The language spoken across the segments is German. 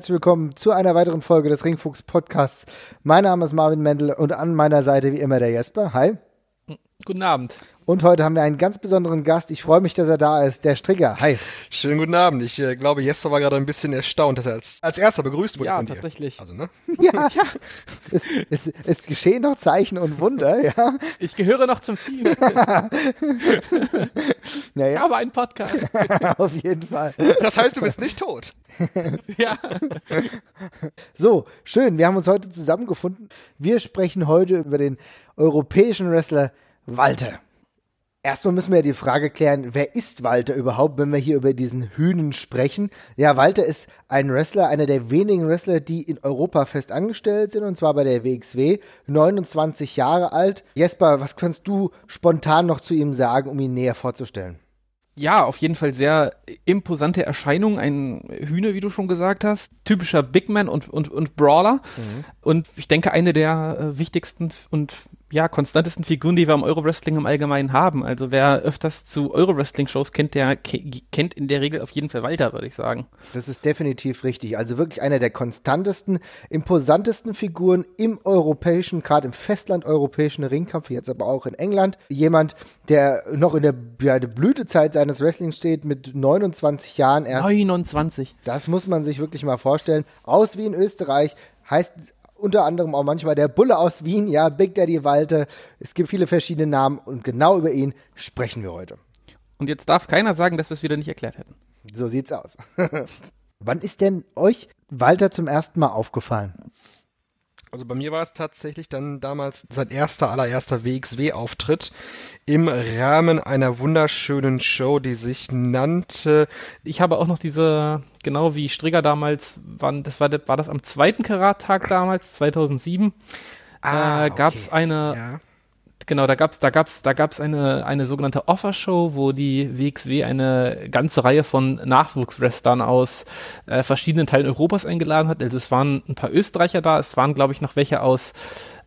Herzlich willkommen zu einer weiteren Folge des Ringfuchs Podcasts. Mein Name ist Marvin Mendel und an meiner Seite wie immer der Jesper. Hi. Guten Abend. Und heute haben wir einen ganz besonderen Gast. Ich freue mich, dass er da ist, der Stricker. Hi. Schönen guten Abend. Ich äh, glaube, Jesper war gerade ein bisschen erstaunt, dass er als, als erster begrüßt wurde ja, von dir. tatsächlich. Also, ne? Ja, ja. Es, es, es geschehen noch Zeichen und Wunder, ja. Ich gehöre noch zum Team. Ich Naja, habe einen Podcast. auf jeden Fall. Das heißt, du bist nicht tot. Ja. So, schön. Wir haben uns heute zusammengefunden. Wir sprechen heute über den europäischen Wrestler Walter. Erstmal müssen wir ja die Frage klären, wer ist Walter überhaupt, wenn wir hier über diesen Hühnen sprechen? Ja, Walter ist ein Wrestler, einer der wenigen Wrestler, die in Europa fest angestellt sind, und zwar bei der WXW, 29 Jahre alt. Jesper, was kannst du spontan noch zu ihm sagen, um ihn näher vorzustellen? ja, auf jeden Fall sehr imposante Erscheinung. Ein Hühner, wie du schon gesagt hast. Typischer Big Man und, und, und Brawler. Und ich denke, eine der äh, wichtigsten und ja, konstantesten Figuren, die wir im Euro-Wrestling im Allgemeinen haben. Also wer öfters zu Euro-Wrestling-Shows kennt, der ke kennt in der Regel auf jeden Fall Walter, würde ich sagen. Das ist definitiv richtig. Also wirklich einer der konstantesten, imposantesten Figuren im europäischen, gerade im Festland europäischen Ringkampf, jetzt aber auch in England. Jemand, der noch in der, ja, der Blütezeit seines Wrestlings steht, mit 29 Jahren erst. 29. Das muss man sich wirklich mal vorstellen. Aus Wien, Österreich, heißt unter anderem auch manchmal der Bulle aus Wien, ja, Big Daddy Walter. Es gibt viele verschiedene Namen und genau über ihn sprechen wir heute. Und jetzt darf keiner sagen, dass wir es wieder nicht erklärt hätten. So sieht's aus. Wann ist denn euch Walter zum ersten Mal aufgefallen? Also bei mir war es tatsächlich dann damals sein erster, allererster WXW-Auftritt im Rahmen einer wunderschönen Show, die sich nannte ich habe auch noch diese, genau wie Strigger damals, wann, das war, war das am zweiten Karattag damals, 2007, äh, gab es eine, Ja. Genau, da gab es da gab's, da gab's eine, eine sogenannte Offer-Show, wo die WXW eine ganze Reihe von Nachwuchswrestlern aus äh, verschiedenen Teilen Europas eingeladen hat. Also es waren ein paar Österreicher da, es waren, glaube ich, noch welche aus,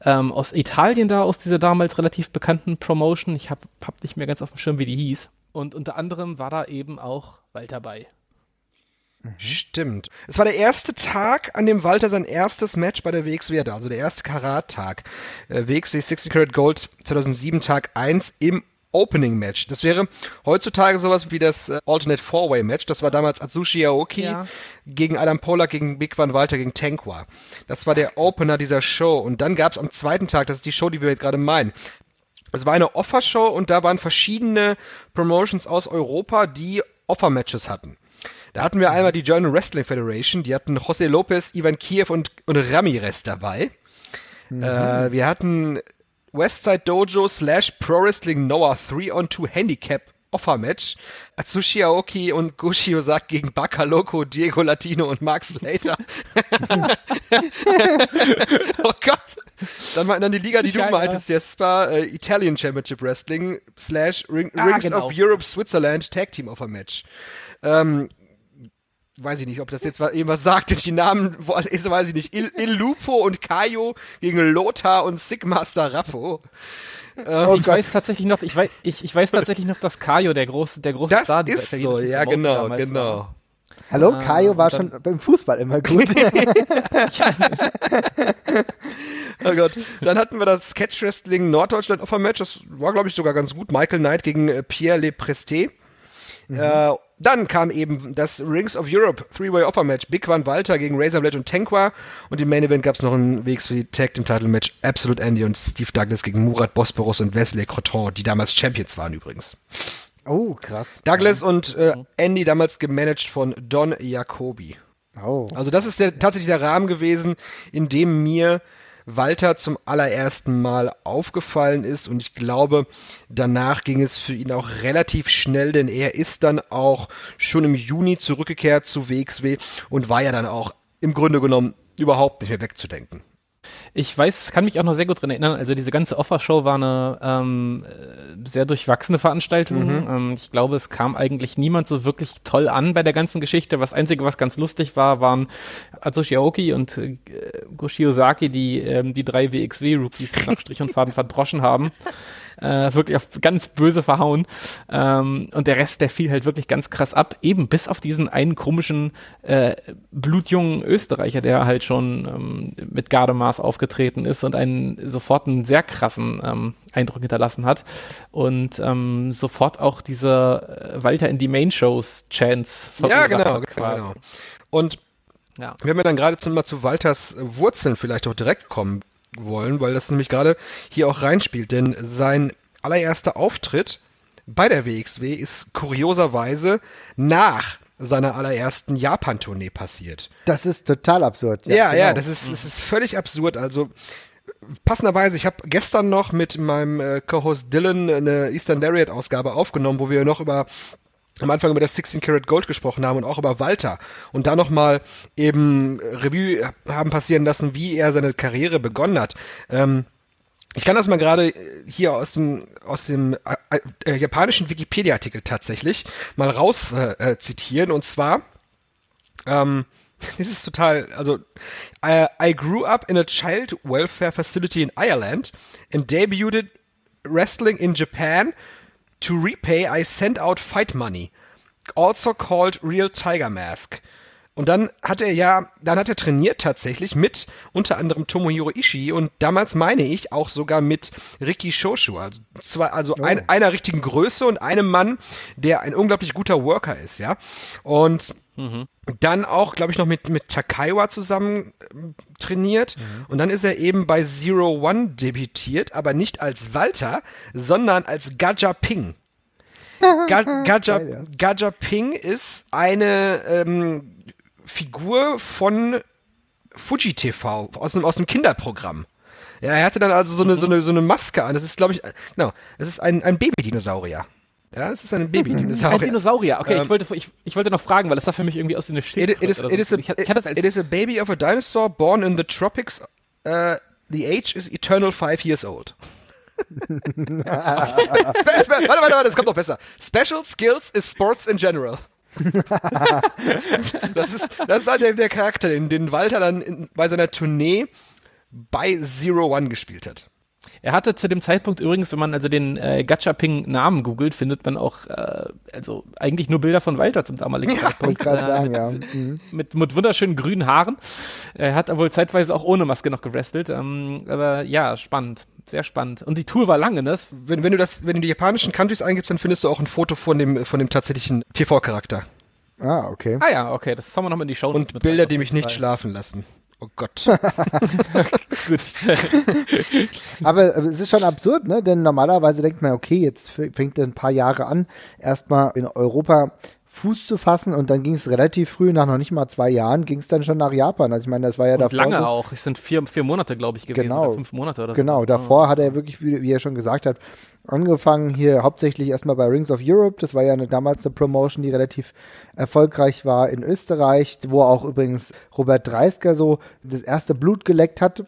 ähm, aus Italien da, aus dieser damals relativ bekannten Promotion. Ich habe hab nicht mehr ganz auf dem Schirm, wie die hieß. Und unter anderem war da eben auch Walter bei. Stimmt. Es war der erste Tag, an dem Walter sein erstes Match bei der WXW hatte, also der erste Karat-Tag. Äh, WXW 60 Karat Gold 2007 Tag 1 im Opening Match. Das wäre heutzutage sowas wie das äh, Alternate Four-Way Match. Das war damals Atsushi Aoki Ja. gegen Adam Polak, gegen Big Van Walter, gegen Tankwa. Das war der Opener dieser Show. Und dann gab es am zweiten Tag, das ist die Show, die wir jetzt gerade meinen, es war eine Offer-Show und da waren verschiedene Promotions aus Europa, die Offer-Matches hatten. Da hatten wir einmal die German Wrestling Federation, die hatten José Lopez, Ivan Kiev und, und Ramirez dabei. Äh, wir hatten Westside Dojo slash Pro Wrestling Noah 3 on 2 Handicap Offer-Match. Atsushi Aoki und Goshi Ozaki gegen Baka Loco, Diego Latino und Mark Slater. oh Gott. Dann mal dann die Liga, die Nicht du geil, meintest, Jesper, äh, Italian Championship Wrestling slash Ring, Ah, Rings genau. of Europe Switzerland Tag Team Offer Match. Ähm, weiß ich nicht, ob das jetzt was- eben was sagt. Die Namen ist, weiß ich nicht. Il, Il Lupo und Kaio gegen Lothar und Sigmaster Raffo. Oh ich weiß tatsächlich noch, ich weiß, ich, ich weiß tatsächlich noch, dass Kajo der große, der große Das Star dieser ist so, ja genau, genau. war. Hallo, Ah, Kajo war und schon beim Fußball immer gut. Oh Gott. Dann hatten wir das Sketch Wrestling Norddeutschland Offer Match. Das war, glaube ich, sogar ganz gut. Michael Knight gegen äh, Pierre Le Presté. Äh, dann kam eben das Rings of Europe Three-Way Offer Match. Big Van Walter gegen Razorblade und Tankwa. Und im Main Event gab es noch ein Wegs für die Tag Team Title Match. Absolute Andy und Steve Douglas gegen Murat Bosporus und Wesley Croton, die damals Champions waren übrigens. oh, krass. Douglas und äh, Andy damals gemanagt von Don Jacobi. Oh. Also das ist der, tatsächlich der Rahmen gewesen, in dem mir Walter zum allerersten Mal aufgefallen ist und ich glaube, danach ging es für ihn auch relativ schnell, denn er ist dann auch schon im Juni zurückgekehrt zu WXW und war ja dann auch im Grunde genommen überhaupt nicht mehr wegzudenken. Ich weiß, kann mich auch noch sehr gut dran erinnern. Also diese ganze Offer-Show war eine ähm, äh, sehr durchwachsene Veranstaltung. Ähm, ich glaube, es kam eigentlich niemand so wirklich toll an bei der ganzen Geschichte. Das Einzige, was ganz lustig war, waren Atsushi Aoki und äh, Goshi Ozaki, die ähm, die drei WXW-Rookies nach Strich und Faden verdroschen haben. Äh, wirklich auf ganz böse verhauen. Ähm, und der Rest, der fiel halt wirklich ganz krass ab, eben bis auf diesen einen komischen äh, blutjungen Österreicher, der halt schon ähm, mit Gardemaß aufgetreten ist und einen sofort einen sehr krassen ähm, Eindruck hinterlassen hat und ähm, sofort auch diese äh, Walter in die Main-Shows Chance Ja, genau, genau, genau. Und ja. wenn wir dann gerade mal zu Walters Wurzeln vielleicht auch direkt kommen wollen, weil das nämlich gerade hier auch reinspielt, denn sein allererster Auftritt bei der WXW ist kurioserweise nach seiner allerersten Japan-Tournee passiert. Das ist total absurd. Ja, ja, genau. ja das, ist, das ist völlig absurd. Also passenderweise, ich habe gestern noch mit meinem äh, Co-Host Dylan eine Eastern Lariat Ausgabe aufgenommen, wo wir noch über am Anfang über das 16 Karat Gold gesprochen haben und auch über Walter und da nochmal eben Revue haben passieren lassen, wie er seine Karriere begonnen hat. Ähm, ich kann das mal gerade hier aus dem aus dem äh, äh, japanischen Wikipedia-Artikel tatsächlich mal raus äh, äh zitieren und zwar ähm, das ist total, also I, I grew up in a child welfare facility in Ireland and debuted wrestling in Japan. To repay, I sent out fight money, also called Real Tiger Mask. Und dann hat er ja, dann hat er trainiert tatsächlich mit unter anderem Tomohiro Ishii und damals meine ich auch sogar mit Riki Shoshu, also zwei, also oh. ein, einer richtigen Größe und einem Mann, der ein unglaublich guter Worker ist, ja. Und mhm. dann auch, glaube ich, noch mit, mit Takaiwa zusammen äh, trainiert mhm. und dann ist er eben bei Zero One debütiert, aber nicht als Walter, sondern als Gaja Ping. Ga Gaja, Gaja Ping ist eine ähm, Figur von Fuji TV, aus einem, aus einem Kinderprogramm. Ja, er hatte dann also so eine, so eine, so eine Maske an. Das ist, glaube ich, genau, es ist ein, ein Baby-Dinosaurier. Ja, es ist ein Baby-Dinosaurier. Ein Dinosaurier, okay, ähm, ich, wollte, ich, ich wollte noch fragen, weil das sah für mich irgendwie aus wie eine Schildkröte. It, it, is, it, is a, ich, ich it, it is a baby of a dinosaur born in the tropics. Uh, the age is eternal five years old. warte, warte, warte, es kommt noch besser. Special Skills is sports in general. das, ist, das ist halt der, der Charakter, den, den Walter dann in, bei seiner Tournee bei Zero One gespielt hat. Er hatte zu dem Zeitpunkt übrigens, wenn man also den äh, Gachaping-Namen googelt, findet man auch äh, also eigentlich nur Bilder von Walter zum damaligen ja, Zeitpunkt. Ich äh, sagen, ja. Mhm. mit, mit wunderschönen grünen Haaren. Er hat wohl zeitweise auch ohne Maske noch gewrestelt. Ähm, aber ja, spannend. Sehr spannend. Und die Tour war lange, ne? Wenn, wenn du das, wenn du die japanischen Countries eingibst, dann findest du auch ein Foto von dem, von dem tatsächlichen TV-Charakter. Ah, okay. Ah ja, okay. Das haben wir noch mal in die Show. Und Bilder, die mich nicht schlafen lassen. Oh Gott. Gut. aber, es ist schon absurd, ne? Denn normalerweise denkt man, okay, jetzt fängt er ein paar Jahre an, erstmal in Europa Fuß zu fassen und dann ging es relativ früh, nach noch nicht mal zwei Jahren, ging es dann schon nach Japan. Also ich meine, das war ja und davor. Lange so, auch, es sind vier, vier Monate, glaube ich, gewesen. Genau. Fünf Monate oder Genau, so. davor hat er wirklich, wie, wie, er schon gesagt hat, angefangen hier hauptsächlich erstmal bei Rings of Europe. Das war ja eine, damals eine Promotion, die relativ erfolgreich war in Österreich, wo auch übrigens Robert Dreisker so das erste Blut geleckt hat.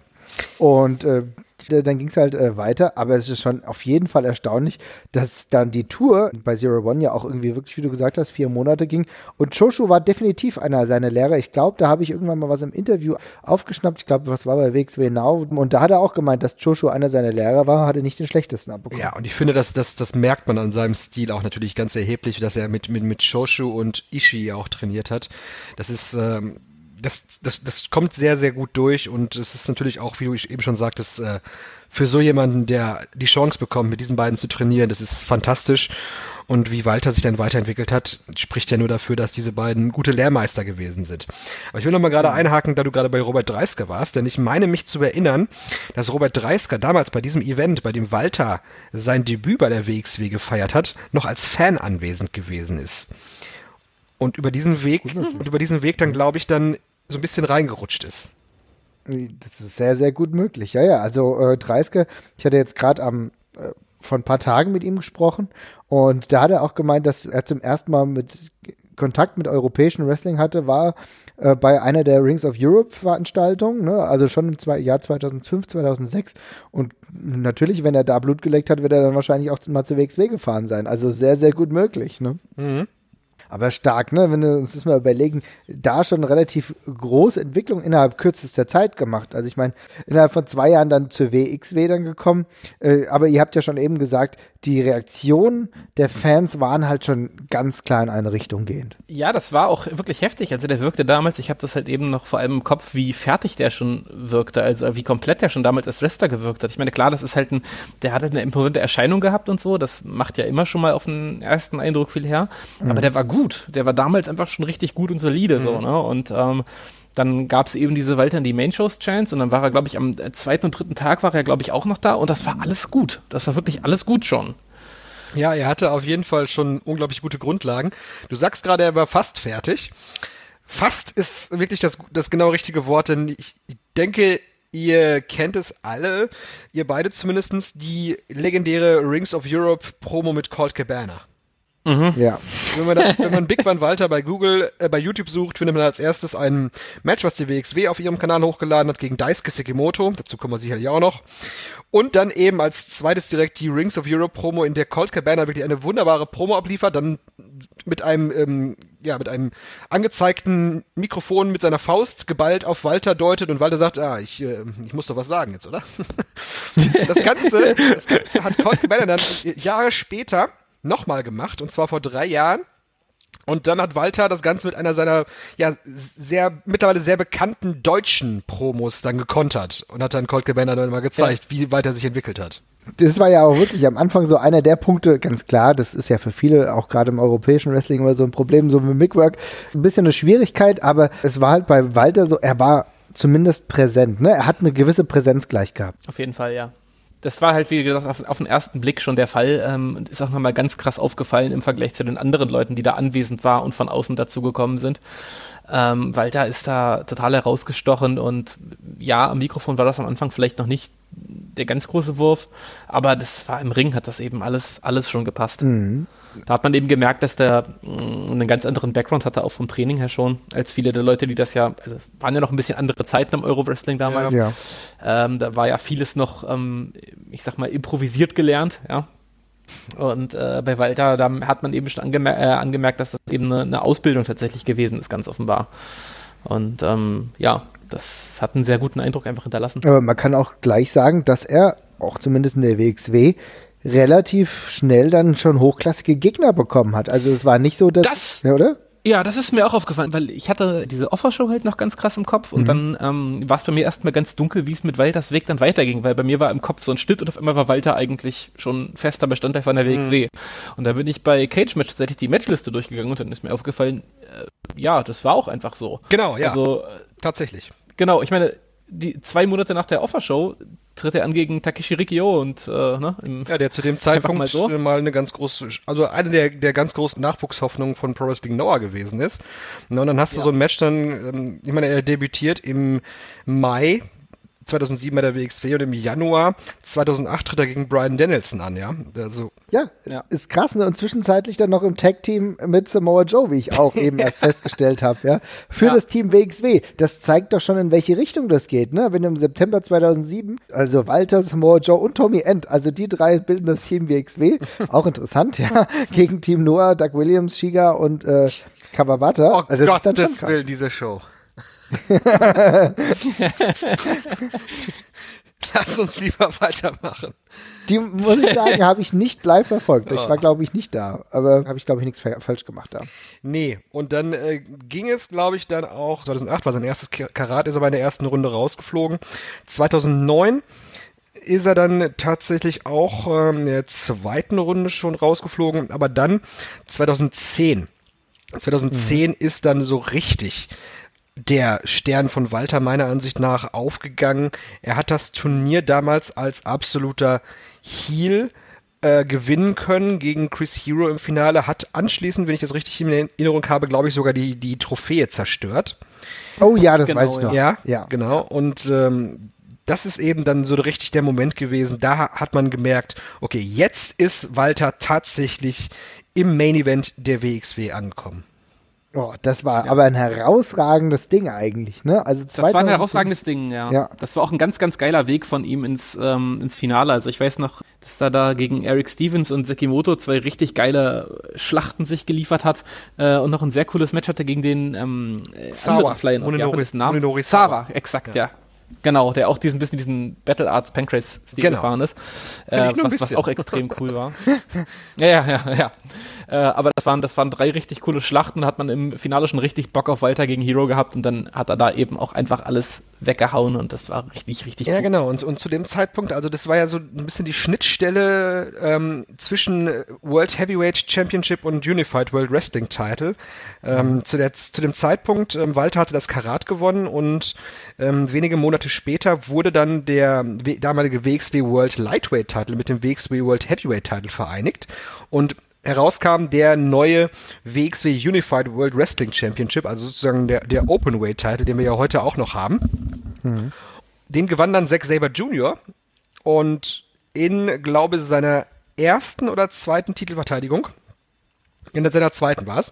Und äh, dann ging es halt äh, weiter, aber es ist schon auf jeden Fall erstaunlich, dass dann die Tour bei Zero One ja auch irgendwie wirklich, wie du gesagt hast, vier Monate ging. Und Choshu war definitiv einer seiner Lehrer. Ich glaube, da habe ich irgendwann mal was im Interview aufgeschnappt. Ich glaube, was war bei WXW Now? Und da hat er auch gemeint, dass Choshu einer seiner Lehrer war, hatte nicht den schlechtesten abbekommen. Ja, und ich finde, dass das, das merkt man an seinem Stil auch natürlich ganz erheblich, dass er mit, mit, mit Choshu und Ishii auch trainiert hat. Das ist, ähm, das, das, das kommt sehr, sehr gut durch und es ist natürlich auch, wie du eben schon sagtest, äh, für so jemanden, der die Chance bekommt, mit diesen beiden zu trainieren, das ist fantastisch. Und wie Walter sich dann weiterentwickelt hat, spricht ja nur dafür, dass diese beiden gute Lehrmeister gewesen sind. Aber ich will noch mal gerade einhaken, da du gerade bei Robert Dreisker warst, denn ich meine mich zu erinnern, dass Robert Dreisker damals bei diesem Event, bei dem Walter sein Debüt bei der WXW gefeiert hat, noch als Fan anwesend gewesen ist. Und über diesen Weg, und über diesen Weg dann, glaube ich, dann so ein bisschen reingerutscht ist. Das ist sehr, sehr gut möglich. Ja, ja. Also äh, Dreiske, ich hatte jetzt gerade am äh, vor ein paar Tagen mit ihm gesprochen und da hat er auch gemeint, dass er zum ersten Mal mit Kontakt mit europäischen Wrestling hatte, war äh, bei einer der Rings of Europe Veranstaltungen, ne? also schon im zwei, Jahr 2005, 2006 und natürlich, wenn er da Blut geleckt hat, wird er dann wahrscheinlich auch mal zu WXW gefahren sein. Also sehr, sehr gut möglich. Ne? Mhm. Aber stark, ne? Wenn wir uns das mal überlegen, da schon relativ große Entwicklung innerhalb kürzester Zeit gemacht. Also ich meine, innerhalb von zwei Jahren dann zur WXW dann gekommen. Äh, aber ihr habt ja schon eben gesagt, die Reaktionen der Fans waren halt schon ganz klar in eine Richtung gehend. Ja, das war auch wirklich heftig. Also der wirkte damals, ich habe das halt eben noch vor allem im Kopf, wie fertig der schon wirkte, also wie komplett der schon damals als Wrestler gewirkt hat. Ich meine, klar, das ist halt ein, der hat halt eine imposante Erscheinung gehabt und so, das macht ja immer schon mal auf den ersten Eindruck viel her. Mhm. Aber der war gut. Der war damals einfach schon richtig gut und solide, mhm. so, ne? Und ähm, dann gab es eben diese Walter in die Main Shows Chance und dann war er, glaube ich, am zweiten und dritten Tag war er, glaube ich, auch noch da und das war alles gut. Das war wirklich alles gut schon. Ja, er hatte auf jeden Fall schon unglaublich gute Grundlagen. Du sagst gerade, er war fast fertig. Fast ist wirklich das, das genau richtige Wort, denn ich denke, ihr kennt es alle, ihr beide zumindestens die legendäre Rings of Europe Promo mit Colt Cabana. Mhm. Ja. Wenn man, da, wenn man Big Van Walter bei Google, äh, bei YouTube sucht, findet man als erstes ein Match, was die WXW auf ihrem Kanal hochgeladen hat gegen Daisuke Sekimoto. Dazu kommen wir sicherlich auch noch. Und dann eben als zweites direkt die Rings of Europe Promo, in der Colt Cabana wirklich eine wunderbare Promo abliefert, dann mit einem, ähm, ja, mit einem angezeigten Mikrofon mit seiner Faust geballt auf Walter deutet und Walter sagt, ah, ich, äh, ich muss doch was sagen jetzt, oder? das Ganze, das Ganze hat Colt Cabana dann Jahre später nochmal gemacht, und zwar vor drei Jahren. Und dann hat Walter das Ganze mit einer seiner ja sehr mittlerweile sehr bekannten deutschen Promos dann gekontert und hat dann Colt Cabana dann mal gezeigt, ja. wie Walter sich entwickelt hat. Das war ja auch wirklich am Anfang so einer der Punkte, ganz klar, das ist ja für viele, auch gerade im europäischen Wrestling immer so ein Problem, so mit Mickwork, ein bisschen eine Schwierigkeit, aber es war halt bei Walter so, er war zumindest präsent, ne? Er hat eine gewisse Präsenz gleich gehabt. Auf jeden Fall, ja das war halt, wie gesagt, auf, auf den ersten Blick schon der Fall. Ähm, ist auch nochmal ganz krass aufgefallen im Vergleich zu den anderen Leuten, die da anwesend waren und von außen dazugekommen sind. Ähm, Walter ist da total herausgestochen und ja, am Mikrofon war das am Anfang vielleicht noch nicht der ganz große Wurf, aber das war im Ring, hat das eben alles, alles schon gepasst. Mhm. Da hat man eben gemerkt, dass der mh, mm, einen ganz anderen Background hatte, auch vom Training her schon, als viele der Leute, die das ja, also es waren ja noch ein bisschen andere Zeiten im Euro-Wrestling damals. Ja. Ähm, da war ja vieles noch, ähm, ich sag mal, improvisiert gelernt, ja. Und äh, bei Walter, da hat man eben schon angemer äh, angemerkt, dass das eben eine, eine, Ausbildung tatsächlich gewesen ist, ganz offenbar. Und ähm, ja, das hat einen sehr guten Eindruck einfach hinterlassen. Aber man kann auch gleich sagen, dass er, auch zumindest in der WXW, relativ schnell dann schon hochklassige Gegner bekommen hat. Also es war nicht so, dass, das, ja, oder? Ja, das ist mir auch aufgefallen, weil ich hatte diese Offershow halt noch ganz krass im Kopf und mhm. dann ähm, war es bei mir erstmal ganz dunkel, wie es mit Walters Weg dann weiterging, weil bei mir war im Kopf so ein Schnitt und auf einmal war Walter eigentlich schon fester Bestandteil von der WXW. Mhm. Und da bin ich bei Cage Match tatsächlich die Matchliste durchgegangen und dann ist mir aufgefallen, äh, ja, das war auch einfach so. Genau, ja. Also, tatsächlich. Genau, ich meine, die zwei Monate nach der Offershow tritt er an gegen Takeshi Rikio und äh, ne, ja, der zu dem Zeitpunkt mal, so. mal, eine ganz große, also eine der, der ganz großen Nachwuchshoffnungen von Pro Wrestling Noah gewesen ist. Und dann hast du ja. so ein Match dann, ähm, ich meine, er debütiert im Mai 2007 bei der WXW und im Januar 2008 tritt er gegen Brian Danielson an, ja. Also, ja, ja. ist krass, ne? Und zwischenzeitlich dann noch im Tag-Team mit Samoa Joe, wie ich auch eben erst festgestellt habe, ja. Für ja. das Team WXW. Das zeigt doch schon, in welche Richtung das geht, ne? Wenn im September 2007, also Walter, Samoa Joe und Tommy End, also die drei bilden das Team WXW. auch interessant, ja. Gegen Team Noah, Doug Williams, Shiga und äh, Kawabata. Oh also, Gottes Willen, diese Show. Lass uns lieber weitermachen. Die, muss ich sagen, habe ich nicht live verfolgt. Ich war, glaube ich, nicht da. Aber habe ich, glaube ich, nichts falsch gemacht da. Nee, und dann äh, ging es, glaube ich, dann auch, 2008 war sein erstes Karat, ist aber in der ersten Runde rausgeflogen. 2009 ist er dann tatsächlich auch ähm, in der zweiten Runde schon rausgeflogen, aber dann 2010. 2010 mhm. ist dann so richtig der Stern von Walter meiner Ansicht nach aufgegangen. Er hat das Turnier damals als absoluter Heel äh, gewinnen können gegen Chris Hero im Finale, hat anschließend, wenn ich das richtig in Erinnerung habe, glaube ich sogar die, die Trophäe zerstört. Oh ja, das genau, weiß ich noch. Ja, ja. genau. Und ähm, das ist eben dann so richtig der Moment gewesen. Da hat man gemerkt, okay, jetzt ist Walter tatsächlich im Main Event der WXW angekommen. Oh, das war ja. aber ein herausragendes Ding eigentlich, ne? Also das war ein herausragendes Ding, ja. ja. Das war auch ein ganz, ganz geiler Weg von ihm ins, ähm, ins Finale. Also ich weiß noch, dass er da gegen Eric Stevens und Sekimoto zwei richtig geile Schlachten sich geliefert hat äh, und noch ein sehr cooles Match hatte gegen den ähm, Sawa. Flyer, Munenori, Munenori Sawa, exakt, ja. ja. Genau, der auch diesen bisschen diesen Battle Arts Pancrase-Stil genau. gefahren ist. Äh, was, was, auch extrem cool war. ja, ja, ja, ja. Äh, aber das waren, das waren drei richtig coole Schlachten. Da hat man im Finale schon richtig Bock auf Walter gegen Hero gehabt und dann hat er da eben auch einfach alles weggehauen und das war richtig, richtig Ja, gut. genau. Und, und zu dem Zeitpunkt, also das war ja so ein bisschen die Schnittstelle ähm, zwischen World Heavyweight Championship und Unified World Wrestling Title. Ähm, mhm. zu, der, zu dem Zeitpunkt, ähm, Walter hatte das Karat gewonnen und ähm, wenige Monate später wurde dann der damalige WXW World Lightweight Title mit dem WXW World Heavyweight Title vereinigt. Und herauskam der neue WXW Unified World Wrestling Championship, also sozusagen der, der Openweight Title, den wir ja heute auch noch haben. Mhm. Den gewann dann Zack Saber Jr. und in, glaube ich, seiner ersten oder zweiten Titelverteidigung, in seiner zweiten war es,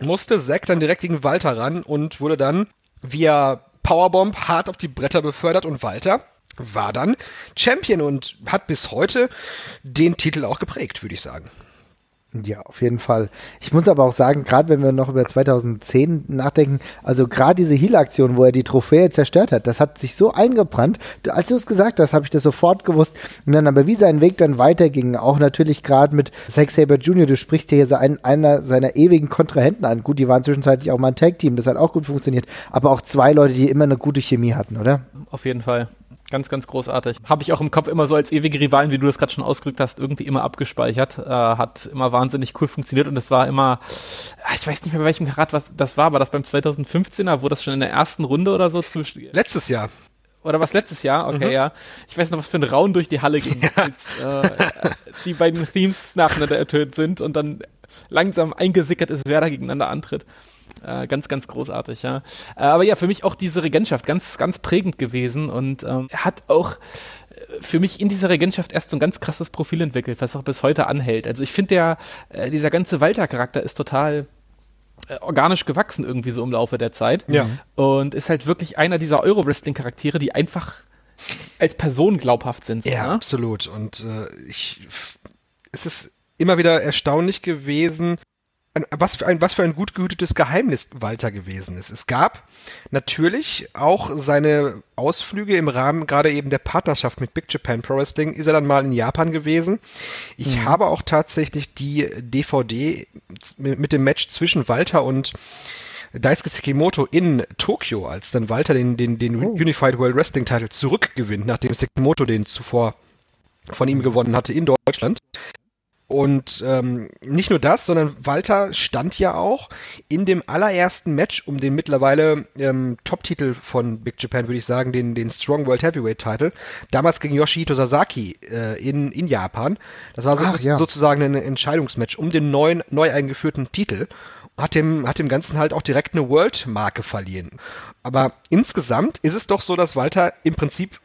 musste Zack dann direkt gegen Walter ran und wurde dann via Powerbomb hart auf die Bretter befördert und Walter war dann Champion und hat bis heute den Titel auch geprägt, würde ich sagen. Ja, auf jeden Fall. Ich muss aber auch sagen, gerade wenn wir noch über 2010 nachdenken, also gerade diese Heal-Aktion, wo er die Trophäe zerstört hat, das hat sich so eingebrannt. Als du es gesagt hast, habe ich das sofort gewusst. Und dann aber wie sein Weg dann weiterging, auch natürlich gerade mit Zack Saber Jr., du sprichst hier so einen, einer seiner ewigen Kontrahenten an. Gut, die waren zwischenzeitlich auch mal ein Tag-Team, das hat auch gut funktioniert, aber auch zwei Leute, die immer eine gute Chemie hatten, oder? Auf jeden Fall. Ganz, ganz großartig. Habe ich auch im Kopf immer so als ewige Rivalen, wie du das gerade schon ausgedrückt hast, irgendwie immer abgespeichert. Äh, hat immer wahnsinnig cool funktioniert und es war immer, ah, ich weiß nicht mehr, bei welchem Karat was das war, war das beim 2015er, wo das schon in der ersten Runde oder so zwischen. Letztes Jahr. Oder was letztes Jahr? Okay, mhm. ja. Ich weiß noch, was für ein Raun durch die Halle ging, als äh, die beiden Themes nacheinander ertönt sind und dann langsam eingesickert ist, wer da gegeneinander antritt. Äh, ganz, ganz großartig, ja. Äh, aber ja, für mich auch diese Regentschaft ganz, ganz prägend gewesen und ähm, hat auch äh, für mich in dieser Regentschaft erst so ein ganz krasses Profil entwickelt, was auch bis heute anhält. Also ich finde der, äh, dieser ganze Walter-Charakter ist total äh, organisch gewachsen irgendwie so im Laufe der Zeit. Ja. Und ist halt wirklich einer dieser Euro-Wrestling-Charaktere, die einfach als Person glaubhaft sind. So, ja, ne? absolut. Und äh, ich, es ist immer wieder erstaunlich gewesen, was für ein, was für ein gut gehütetes Geheimnis Walter gewesen ist. Es gab natürlich auch seine Ausflüge im Rahmen gerade eben der Partnerschaft mit Big Japan Pro Wrestling. Ist er dann mal in Japan gewesen. Ich mhm. habe auch tatsächlich die DVD mit, mit dem Match zwischen Walter und Daisuke Sekimoto in Tokio, als dann Walter den, den, den oh. Unified World Wrestling Title zurückgewinnt, nachdem Sekimoto den zuvor von ihm gewonnen hatte in Deutschland. Und ähm, nicht nur das, sondern Walter stand ja auch in dem allerersten Match um den mittlerweile ähm, Top-Titel von Big Japan, würde ich sagen, den, den Strong World Heavyweight Title, damals gegen Yoshihito Sasaki äh, in, in Japan. Das war so, Ach, ja. sozusagen ein Entscheidungsmatch um den neuen, neu eingeführten Titel. Hat dem, hat dem Ganzen halt auch direkt eine World-Marke verliehen. Aber insgesamt ist es doch so, dass Walter im Prinzip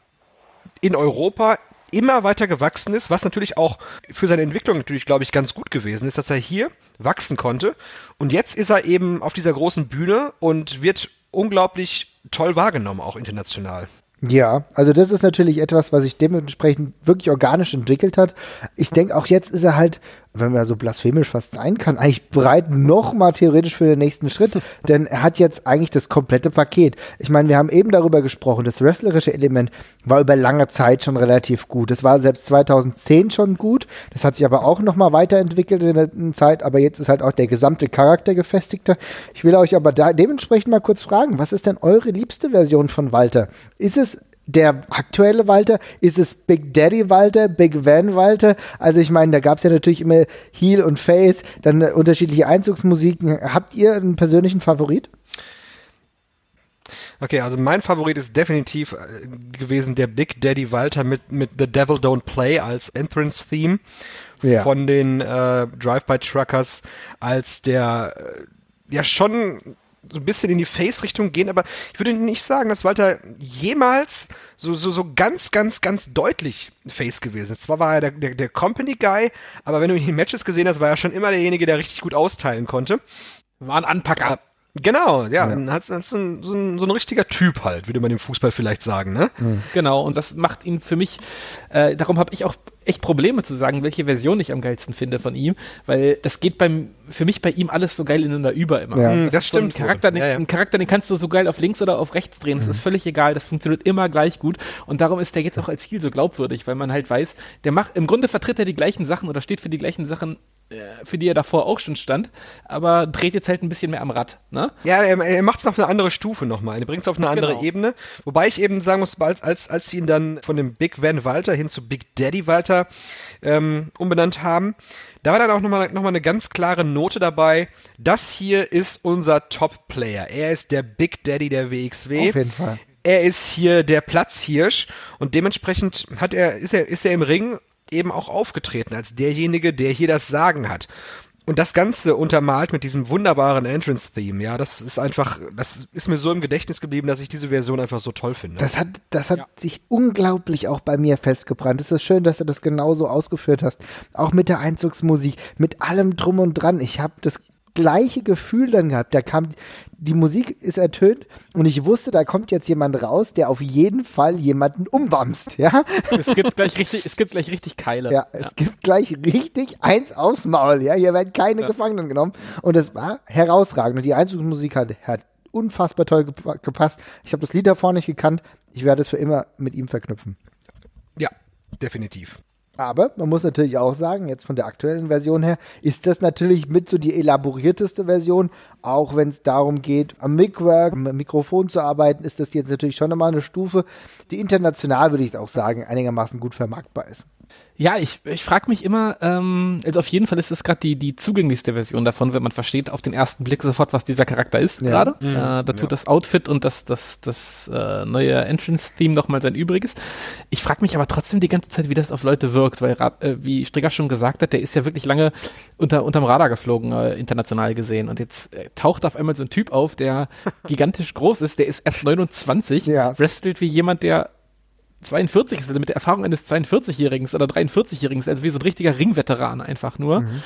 in Europa immer weiter gewachsen ist, was natürlich auch für seine Entwicklung natürlich, glaube ich, ganz gut gewesen ist, dass er hier wachsen konnte. Und jetzt ist er eben auf dieser großen Bühne und wird unglaublich toll wahrgenommen, auch international. Ja, also das ist natürlich etwas, was sich dementsprechend wirklich organisch entwickelt hat. Ich denke, auch jetzt ist er halt wenn man so blasphemisch fast sein kann, eigentlich bereit noch mal theoretisch für den nächsten Schritt, denn er hat jetzt eigentlich das komplette Paket. Ich meine, wir haben eben darüber gesprochen, das wrestlerische Element war über lange Zeit schon relativ gut. Das war selbst 2010 schon gut, das hat sich aber auch noch mal weiterentwickelt in der Zeit, aber jetzt ist halt auch der gesamte Charakter gefestigter. Ich will euch aber da dementsprechend mal kurz fragen, was ist denn eure liebste Version von Walter? Ist es der aktuelle Walter? Ist es Big Daddy Walter, Big Van Walter? Also ich meine, da gab es ja natürlich immer Heel und Face, dann unterschiedliche Einzugsmusiken. Habt ihr einen persönlichen Favorit? Okay, also mein Favorit ist definitiv äh, gewesen der Big Daddy Walter mit, mit The Devil Don't Play als Entrance-Theme ja. von den äh, Drive-By Truckers als der äh, ja schon so ein bisschen in die Face-Richtung gehen, aber ich würde nicht sagen, dass Walter jemals so, so, so ganz, ganz, ganz deutlich Face gewesen ist. Zwar war er der, der, der Company-Guy, aber wenn du ihn in Matches gesehen hast, war er schon immer derjenige, der richtig gut austeilen konnte. War ein Anpacker. Genau, ja, ja. Hat, hat so, ein, so, ein, so ein richtiger Typ halt, würde man im Fußball vielleicht sagen, ne? Genau, und das macht ihn für mich, äh, darum habe ich auch echt Probleme zu sagen, welche Version ich am geilsten finde von ihm, weil das geht beim, für mich bei ihm alles so geil ineinander über immer. Ja, das, das stimmt. So ein, Charakter, ja, ja. ein Charakter, den kannst du so geil auf links oder auf rechts drehen, das mhm. ist völlig egal, das funktioniert immer gleich gut und darum ist der jetzt auch als Ziel so glaubwürdig, weil man halt weiß, der macht, im Grunde vertritt er die gleichen Sachen oder steht für die gleichen Sachen für die er davor auch schon stand, aber dreht jetzt halt ein bisschen mehr am Rad. Ne? Ja, er, er macht es auf eine andere Stufe nochmal. Er bringt es auf eine andere genau. Ebene. Wobei ich eben sagen muss, als, als, als sie ihn dann von dem Big Van Walter hin zu Big Daddy Walter ähm, umbenannt haben, da war dann auch nochmal noch mal eine ganz klare Note dabei. Das hier ist unser Top-Player. Er ist der Big Daddy der WXW. Auf jeden Fall er ist hier der Platzhirsch und dementsprechend hat er, ist er, ist er im Ring eben auch aufgetreten als derjenige, der hier das Sagen hat. Und das Ganze untermalt mit diesem wunderbaren Entrance-Theme, ja, das ist einfach, das ist mir so im Gedächtnis geblieben, dass ich diese Version einfach so toll finde. Das hat, das hat ja. sich unglaublich auch bei mir festgebrannt. Es ist schön, dass du das genauso ausgeführt hast. Auch mit der Einzugsmusik, mit allem drum und dran. Ich habe das gleiche Gefühl dann gehabt. Da kam, die Musik ist ertönt und ich wusste, da kommt jetzt jemand raus, der auf jeden Fall jemanden umwamst, ja. Es gibt gleich richtig, es gibt gleich richtig Keile. Ja, es ja. gibt gleich richtig eins aufs Maul, ja. Hier werden keine ja. Gefangenen genommen und es war herausragend und die Einzugsmusik hat, hat unfassbar toll gepasst. Ich habe das Lied davor nicht gekannt. Ich werde es für immer mit ihm verknüpfen. Ja, definitiv. Aber man muss natürlich auch sagen, jetzt von der aktuellen Version her, ist das natürlich mit so die elaborierteste Version. Auch wenn es darum geht, am Micwork, am Mikrofon zu arbeiten, ist das jetzt natürlich schon nochmal eine Stufe, die international, würde ich auch sagen, einigermaßen gut vermarktbar ist. Ja, ich, ich frage mich immer, ähm, also auf jeden Fall ist es gerade die, die zugänglichste Version davon, wenn man versteht auf den ersten Blick sofort, was dieser Charakter ist ja. gerade. Mhm. Äh, da tut ja. das Outfit und das, das, das äh, neue Entrance-Theme nochmal sein Übriges. Ich frage mich aber trotzdem die ganze Zeit, wie das auf Leute wirkt, weil, äh, wie Stricker schon gesagt hat, der ist ja wirklich lange unter, unterm Radar geflogen, äh, international gesehen. Und jetzt äh, taucht auf einmal so ein Typ auf, der gigantisch groß ist, der ist erst 29, ja. wrestelt wie jemand, der 42 ist, also mit der Erfahrung eines 42-Jährigen oder 43-Jährigen, also wie so ein richtiger Ringveteran einfach nur. Mhm.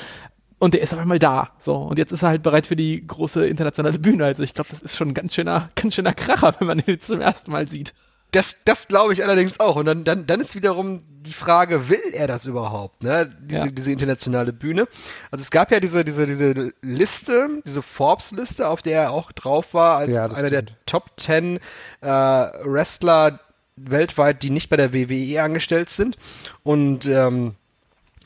Und der ist auf einmal da. So. Und jetzt ist er halt bereit für die große internationale Bühne. Also ich glaube, das ist schon ein ganz schöner, ganz schöner Kracher, wenn man ihn zum ersten Mal sieht. Das, das glaube ich allerdings auch. Und dann, dann, dann ist wiederum die Frage, will er das überhaupt, ne? Diese, ja. diese internationale Bühne. Also es gab ja diese, diese, diese Liste, diese Forbes-Liste, auf der er auch drauf war, als ja, einer stimmt. der Top 10 äh, Wrestler weltweit, die nicht bei der WWE angestellt sind. Und ähm,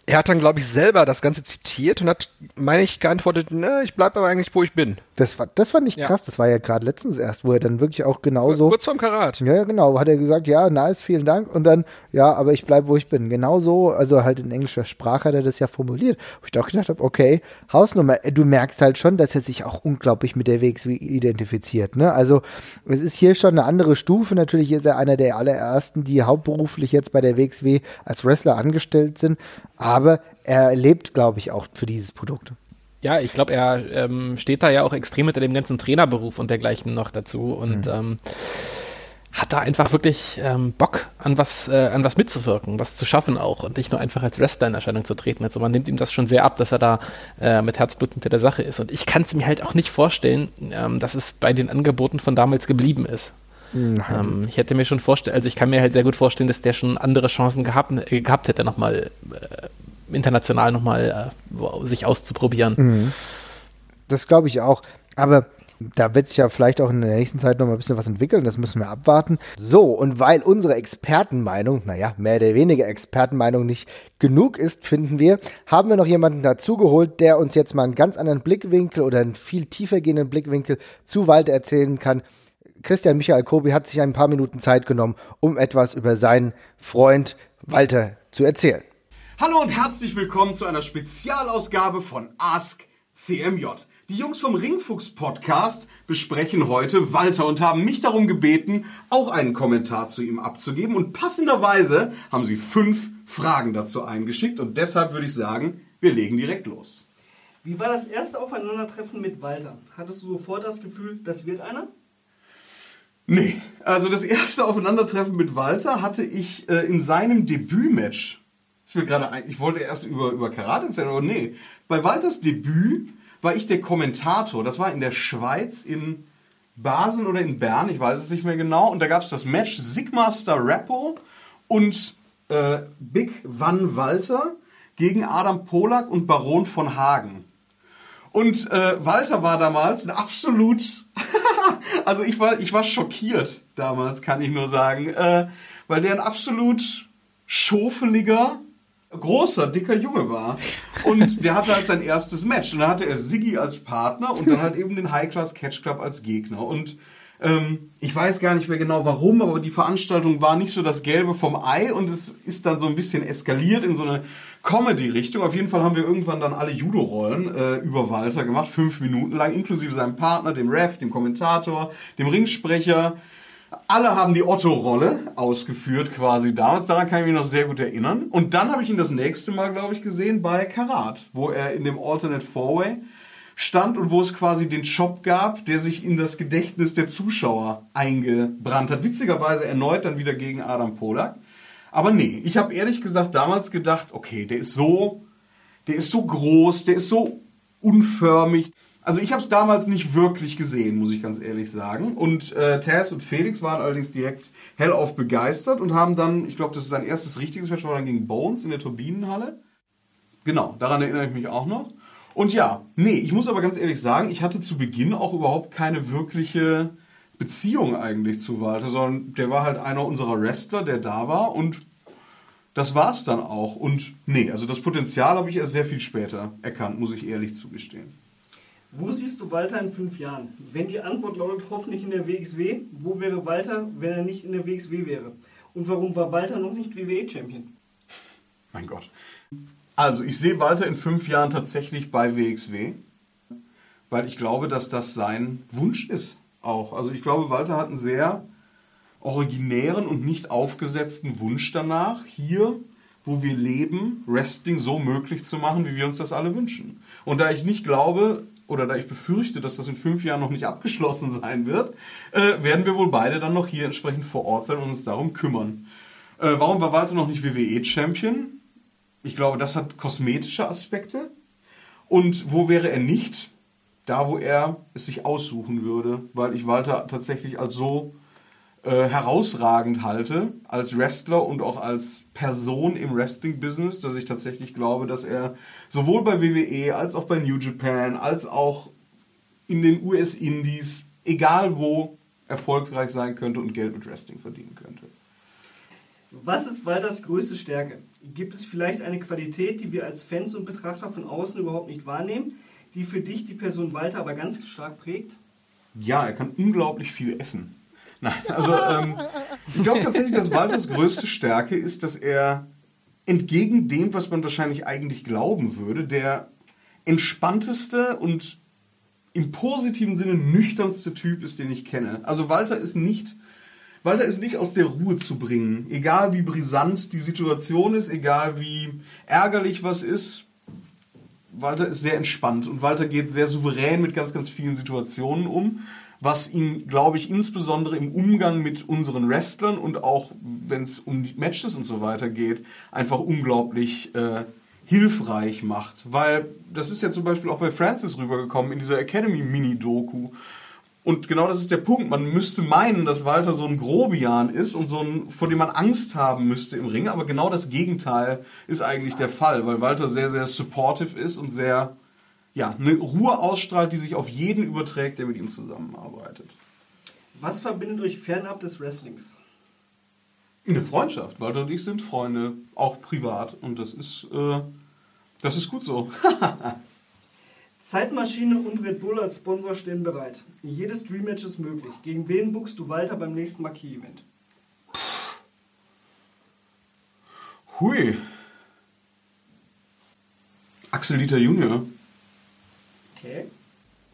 er hat dann, glaube ich, selber das Ganze zitiert und hat, meine ich, geantwortet, ne, ich bleibe aber eigentlich, wo ich bin. Das, war, das fand ich ja. krass, das war ja gerade letztens erst, wo er dann wirklich auch genauso. Kurz vorm Karat. Ja, genau, hat er gesagt, ja, nice, vielen Dank. Und dann, ja, aber ich bleibe, wo ich bin. Genauso, also halt in englischer Sprache hat er das ja formuliert. Wo ich doch gedacht habe, okay, Hausnummer, du merkst halt schon, dass er sich auch unglaublich mit der WXW identifiziert. Ne? Also es ist hier schon eine andere Stufe. Natürlich ist er einer der allerersten, die hauptberuflich jetzt bei der WXW als Wrestler angestellt sind aber er lebt, glaube ich, auch für dieses Produkt. Ja, ich glaube, er ähm, steht da ja auch extrem hinter dem ganzen Trainerberuf und dergleichen noch dazu und mhm. ähm, hat da einfach wirklich ähm, Bock an was, äh, an was mitzuwirken, was zu schaffen auch und nicht nur einfach als Wrestler in Erscheinung zu treten. Also man nimmt ihm das schon sehr ab, dass er da äh, mit Herzblut hinter der Sache ist. Und ich kann es mir halt auch nicht vorstellen, ähm, dass es bei den Angeboten von damals geblieben ist. Ähm, ich hätte mir schon vorstellen, also ich kann mir halt sehr gut vorstellen, dass der schon andere Chancen gehabt, äh, gehabt hätte, nochmal äh, international nochmal äh, sich auszuprobieren. Mhm. Das glaube ich auch. Aber da wird sich ja vielleicht auch in der nächsten Zeit noch mal ein bisschen was entwickeln, das müssen wir abwarten. So, und weil unsere Expertenmeinung, naja, mehr oder weniger Expertenmeinung nicht genug ist, finden wir, haben wir noch jemanden dazugeholt, der uns jetzt mal einen ganz anderen Blickwinkel oder einen viel tiefer gehenden Blickwinkel zu Walter erzählen kann. Christian Michael Kobi hat sich ein paar Minuten Zeit genommen, um etwas über seinen Freund Walter zu erzählen. Hallo und herzlich willkommen zu einer Spezialausgabe von Ask CMJ. Die Jungs vom Ringfuchs Podcast besprechen heute Walter und haben mich darum gebeten, auch einen Kommentar zu ihm abzugeben. Und passenderweise haben sie fünf Fragen dazu eingeschickt. Und deshalb würde ich sagen, wir legen direkt los. Wie war das erste Aufeinandertreffen mit Walter? Hattest du sofort das Gefühl, das wird einer? Nee, also das erste Aufeinandertreffen mit Walter hatte ich äh, in seinem Debütmatch. Ist mir gerade ein, ich wollte erst über, über Karate erzählen, aber nee. Bei Walters Debüt war ich der Kommentator. Das war in der Schweiz, in Basel oder in Bern, ich weiß es nicht mehr genau. Und da gab es das Match Sigmaster Rappo und äh, Big Van Walter gegen Adam Polak und Baron von Hagen. Und äh, Walter war damals ein absolut, also ich war, ich war schockiert damals, kann ich nur sagen, äh, weil der ein absolut schofeliger, großer, dicker Junge war. Und der hatte halt sein erstes Match. Und dann hatte er Siggy als Partner und dann halt eben den High Class Catch Club als Gegner. Und ähm, ich weiß gar nicht mehr genau warum, aber die Veranstaltung war nicht so das Gelbe vom Ei und es ist dann so ein bisschen eskaliert in so eine Comedy-Richtung. Auf jeden Fall haben wir irgendwann dann alle Judo-Rollen äh, über Walter gemacht, fünf Minuten lang, inklusive seinem Partner, dem Ref, dem Kommentator, dem Ringsprecher. Alle haben die Otto-Rolle ausgeführt quasi damals. Daran kann ich mich noch sehr gut erinnern. Und dann habe ich ihn das nächste Mal, glaube ich, gesehen bei Karat, wo er in dem Alternate Four-Way stand und wo es quasi den Shop gab, der sich in das Gedächtnis der Zuschauer eingebrannt hat. Witzigerweise erneut dann wieder gegen Adam Polak. Aber nee, ich habe ehrlich gesagt damals gedacht, okay, der ist so, der ist so groß, der ist so unförmig. Also ich habe es damals nicht wirklich gesehen, muss ich ganz ehrlich sagen. Und äh, Taz und Felix waren allerdings direkt hellauf begeistert und haben dann, ich glaube, das ist sein erstes richtiges Match, war dann gegen Bones in der Turbinenhalle. Genau, daran erinnere ich mich auch noch. Und ja, nee, ich muss aber ganz ehrlich sagen, ich hatte zu Beginn auch überhaupt keine wirkliche Beziehung eigentlich zu Walter, sondern der war halt einer unserer Wrestler, der da war und das war es dann auch. Und nee, also das Potenzial habe ich erst sehr viel später erkannt, muss ich ehrlich zugestehen. Wo siehst du Walter in fünf Jahren? Wenn die Antwort lautet, hoffentlich in der WXW, wo wäre Walter, wenn er nicht in der WXW wäre? Und warum war Walter noch nicht WWE-Champion? Mein Gott. Also, ich sehe Walter in fünf Jahren tatsächlich bei WXW, weil ich glaube, dass das sein Wunsch ist auch. Also, ich glaube, Walter hat einen sehr originären und nicht aufgesetzten Wunsch danach, hier, wo wir leben, Wrestling so möglich zu machen, wie wir uns das alle wünschen. Und da ich nicht glaube, oder da ich befürchte, dass das in fünf Jahren noch nicht abgeschlossen sein wird, äh, werden wir wohl beide dann noch hier entsprechend vor Ort sein und uns darum kümmern. Äh, warum war Walter noch nicht WWE-Champion? Ich glaube, das hat kosmetische Aspekte. Und wo wäre er nicht? Da, wo er es sich aussuchen würde, weil ich Walter tatsächlich als so äh, herausragend halte als Wrestler und auch als Person im Wrestling-Business, dass ich tatsächlich glaube, dass er sowohl bei WWE als auch bei New Japan als auch in den US-Indies, egal wo, erfolgreich sein könnte und Geld mit Wrestling verdienen könnte. Was ist Walters größte Stärke? Gibt es vielleicht eine Qualität, die wir als Fans und Betrachter von außen überhaupt nicht wahrnehmen, die für dich die Person Walter aber ganz stark prägt? Ja, er kann unglaublich viel essen. Nein, also ähm, ich glaube tatsächlich, dass Walters größte Stärke ist, dass er entgegen dem, was man wahrscheinlich eigentlich glauben würde, der entspannteste und im positiven Sinne nüchternste Typ ist, den ich kenne. Also Walter ist nicht, Walter ist nicht aus der Ruhe zu bringen. Egal wie brisant die Situation ist, egal wie ärgerlich was ist. Walter ist sehr entspannt und Walter geht sehr souverän mit ganz, ganz vielen Situationen um was ihn, glaube ich, insbesondere im Umgang mit unseren Wrestlern und auch wenn es um die Matches und so weiter geht, einfach unglaublich äh, hilfreich macht. Weil das ist ja zum Beispiel auch bei Francis rübergekommen in dieser Academy-Mini-Doku. Und genau das ist der Punkt. Man müsste meinen, dass Walter so ein Grobian ist und so ein, vor dem man Angst haben müsste im Ring. Aber genau das Gegenteil ist eigentlich der Fall, weil Walter sehr, sehr supportive ist und sehr ja, eine Ruhe ausstrahlt, die sich auf jeden überträgt, der mit ihm zusammenarbeitet. Was verbindet euch fernab des Wrestlings? Eine Freundschaft. Walter und ich sind Freunde, auch privat. Und das ist, äh, das ist gut so. Zeitmaschine und Red Bull als Sponsor stehen bereit. Jedes Dream-Match ist möglich. Gegen wen buchst du Walter beim nächsten Marquis-Event? Hui. Axel Dieter Junior. Okay.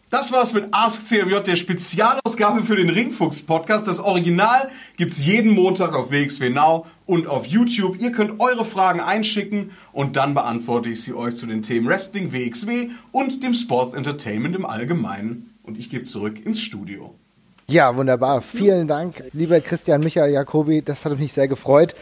Das war's mit Ask CMJ, der Spezialausgabe für den Ringfuchs Podcast. Das Original gibt's jeden Montag auf WXW Now und auf YouTube. Ihr könnt eure Fragen einschicken und dann beantworte ich sie euch zu den Themen Wrestling, WXW und dem Sports Entertainment im Allgemeinen. Und ich gebe zurück ins Studio. Ja, wunderbar. Vielen Dank, lieber Christian Michael Jacobi. Das hat mich sehr gefreut.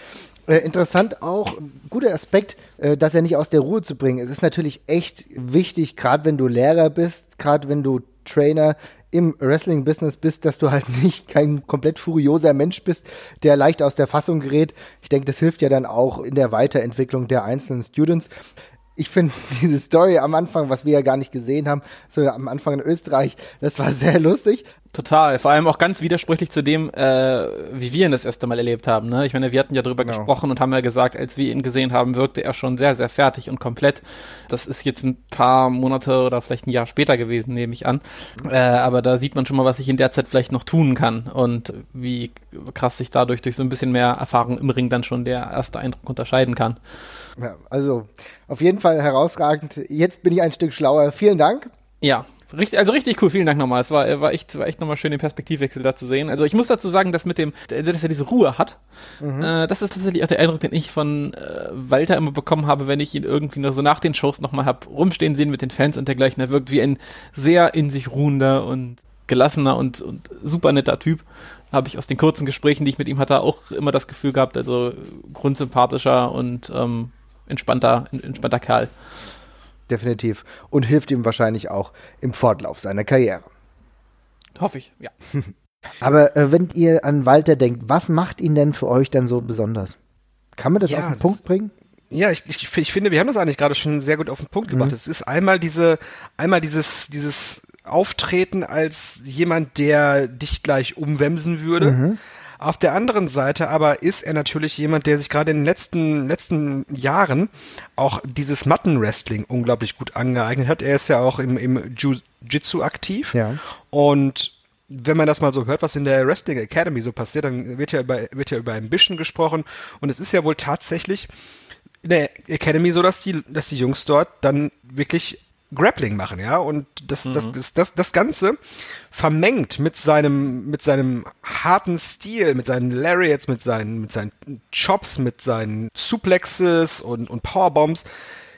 Äh, interessant auch, guter Aspekt, äh, dass er nicht aus der Ruhe zu bringen. Es ist natürlich echt wichtig, gerade wenn du Lehrer bist, gerade wenn du Trainer im Wrestling-Business bist, dass du halt nicht kein komplett furioser Mensch bist, der leicht aus der Fassung gerät. Ich denke, das hilft ja dann auch in der Weiterentwicklung der einzelnen Students ich finde diese Story am Anfang, was wir ja gar nicht gesehen haben, so am Anfang in Österreich, das war sehr lustig. Total, vor allem auch ganz widersprüchlich zu dem, äh, wie wir ihn das erste Mal erlebt haben. Ne? Ich meine, wir hatten ja darüber genau. gesprochen und haben ja gesagt, als wir ihn gesehen haben, wirkte er schon sehr, sehr fertig und komplett. Das ist jetzt ein paar Monate oder vielleicht ein Jahr später gewesen, nehme ich an. Äh, aber da sieht man schon mal, was ich in der Zeit vielleicht noch tun kann und wie krass sich dadurch durch so ein bisschen mehr Erfahrung im Ring dann schon der erste Eindruck unterscheiden kann. Ja, also auf jeden Fall herausragend. Jetzt bin ich ein Stück schlauer. Vielen Dank. Ja, richtig, also richtig cool. Vielen Dank nochmal. Es war, war echt, war echt nochmal schön, den Perspektivwechsel da zu sehen. Also ich muss dazu sagen, dass mit dem, also dass er diese Ruhe hat, mhm. äh, das ist tatsächlich auch der Eindruck, den ich von äh, Walter immer bekommen habe, wenn ich ihn irgendwie nur so nach den Shows nochmal hab rumstehen sehen mit den Fans und dergleichen. Er wirkt wie ein sehr in sich ruhender und gelassener und, und super netter Typ habe ich aus den kurzen Gesprächen, die ich mit ihm hatte, auch immer das Gefühl gehabt, also grundsympathischer und ähm, entspannter, entspannter Kerl. Definitiv. Und hilft ihm wahrscheinlich auch im Fortlauf seiner Karriere. Hoffe ich, ja. Aber äh, wenn ihr an Walter denkt, was macht ihn denn für euch dann so besonders? Kann man das ja, auf den Punkt bringen? Ja, ich, ich, ich, finde, wir haben das eigentlich gerade schon sehr gut auf den Punkt gebracht. Mhm. Es ist einmal diese, einmal dieses, dieses Auftreten als jemand, der dich gleich umwemsen würde. Mhm. Auf der anderen Seite aber ist er natürlich jemand, der sich gerade in den letzten, letzten Jahren auch dieses Mattenwrestling unglaublich gut angeeignet hat. Er ist ja auch im, im Jiu-Jitsu aktiv. Ja. Und wenn man das mal so hört, was in der Wrestling Academy so passiert, dann wird ja über, wird ja über Ambition gesprochen. Und es ist ja wohl tatsächlich in der Academy so, dass die, dass die Jungs dort dann wirklich Grappling machen, ja, und das, mhm. das, das, das, das Ganze vermengt mit seinem, mit seinem harten Stil, mit seinen Lariats, mit seinen, mit seinen Chops, mit seinen Suplexes und, und Powerbombs.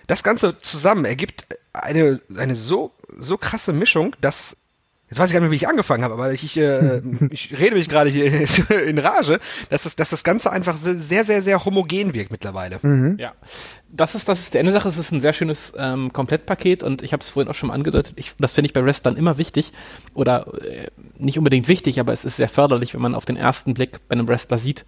Das Ganze zusammen ergibt eine, eine so, so krasse Mischung, dass Jetzt weiß ich gar nicht mehr, wie ich angefangen habe, aber ich, äh, ich rede mich gerade hier in Rage, dass das, dass das Ganze einfach sehr, sehr, sehr homogen wirkt mittlerweile. Mhm. Ja, das ist, das ist die eine Sache, es ist ein sehr schönes ähm, Komplettpaket und ich habe es vorhin auch schon mal angedeutet, ich, das finde ich bei Wrestlern immer wichtig oder äh, nicht unbedingt wichtig, aber es ist sehr förderlich, wenn man auf den ersten Blick bei einem Wrestler sieht,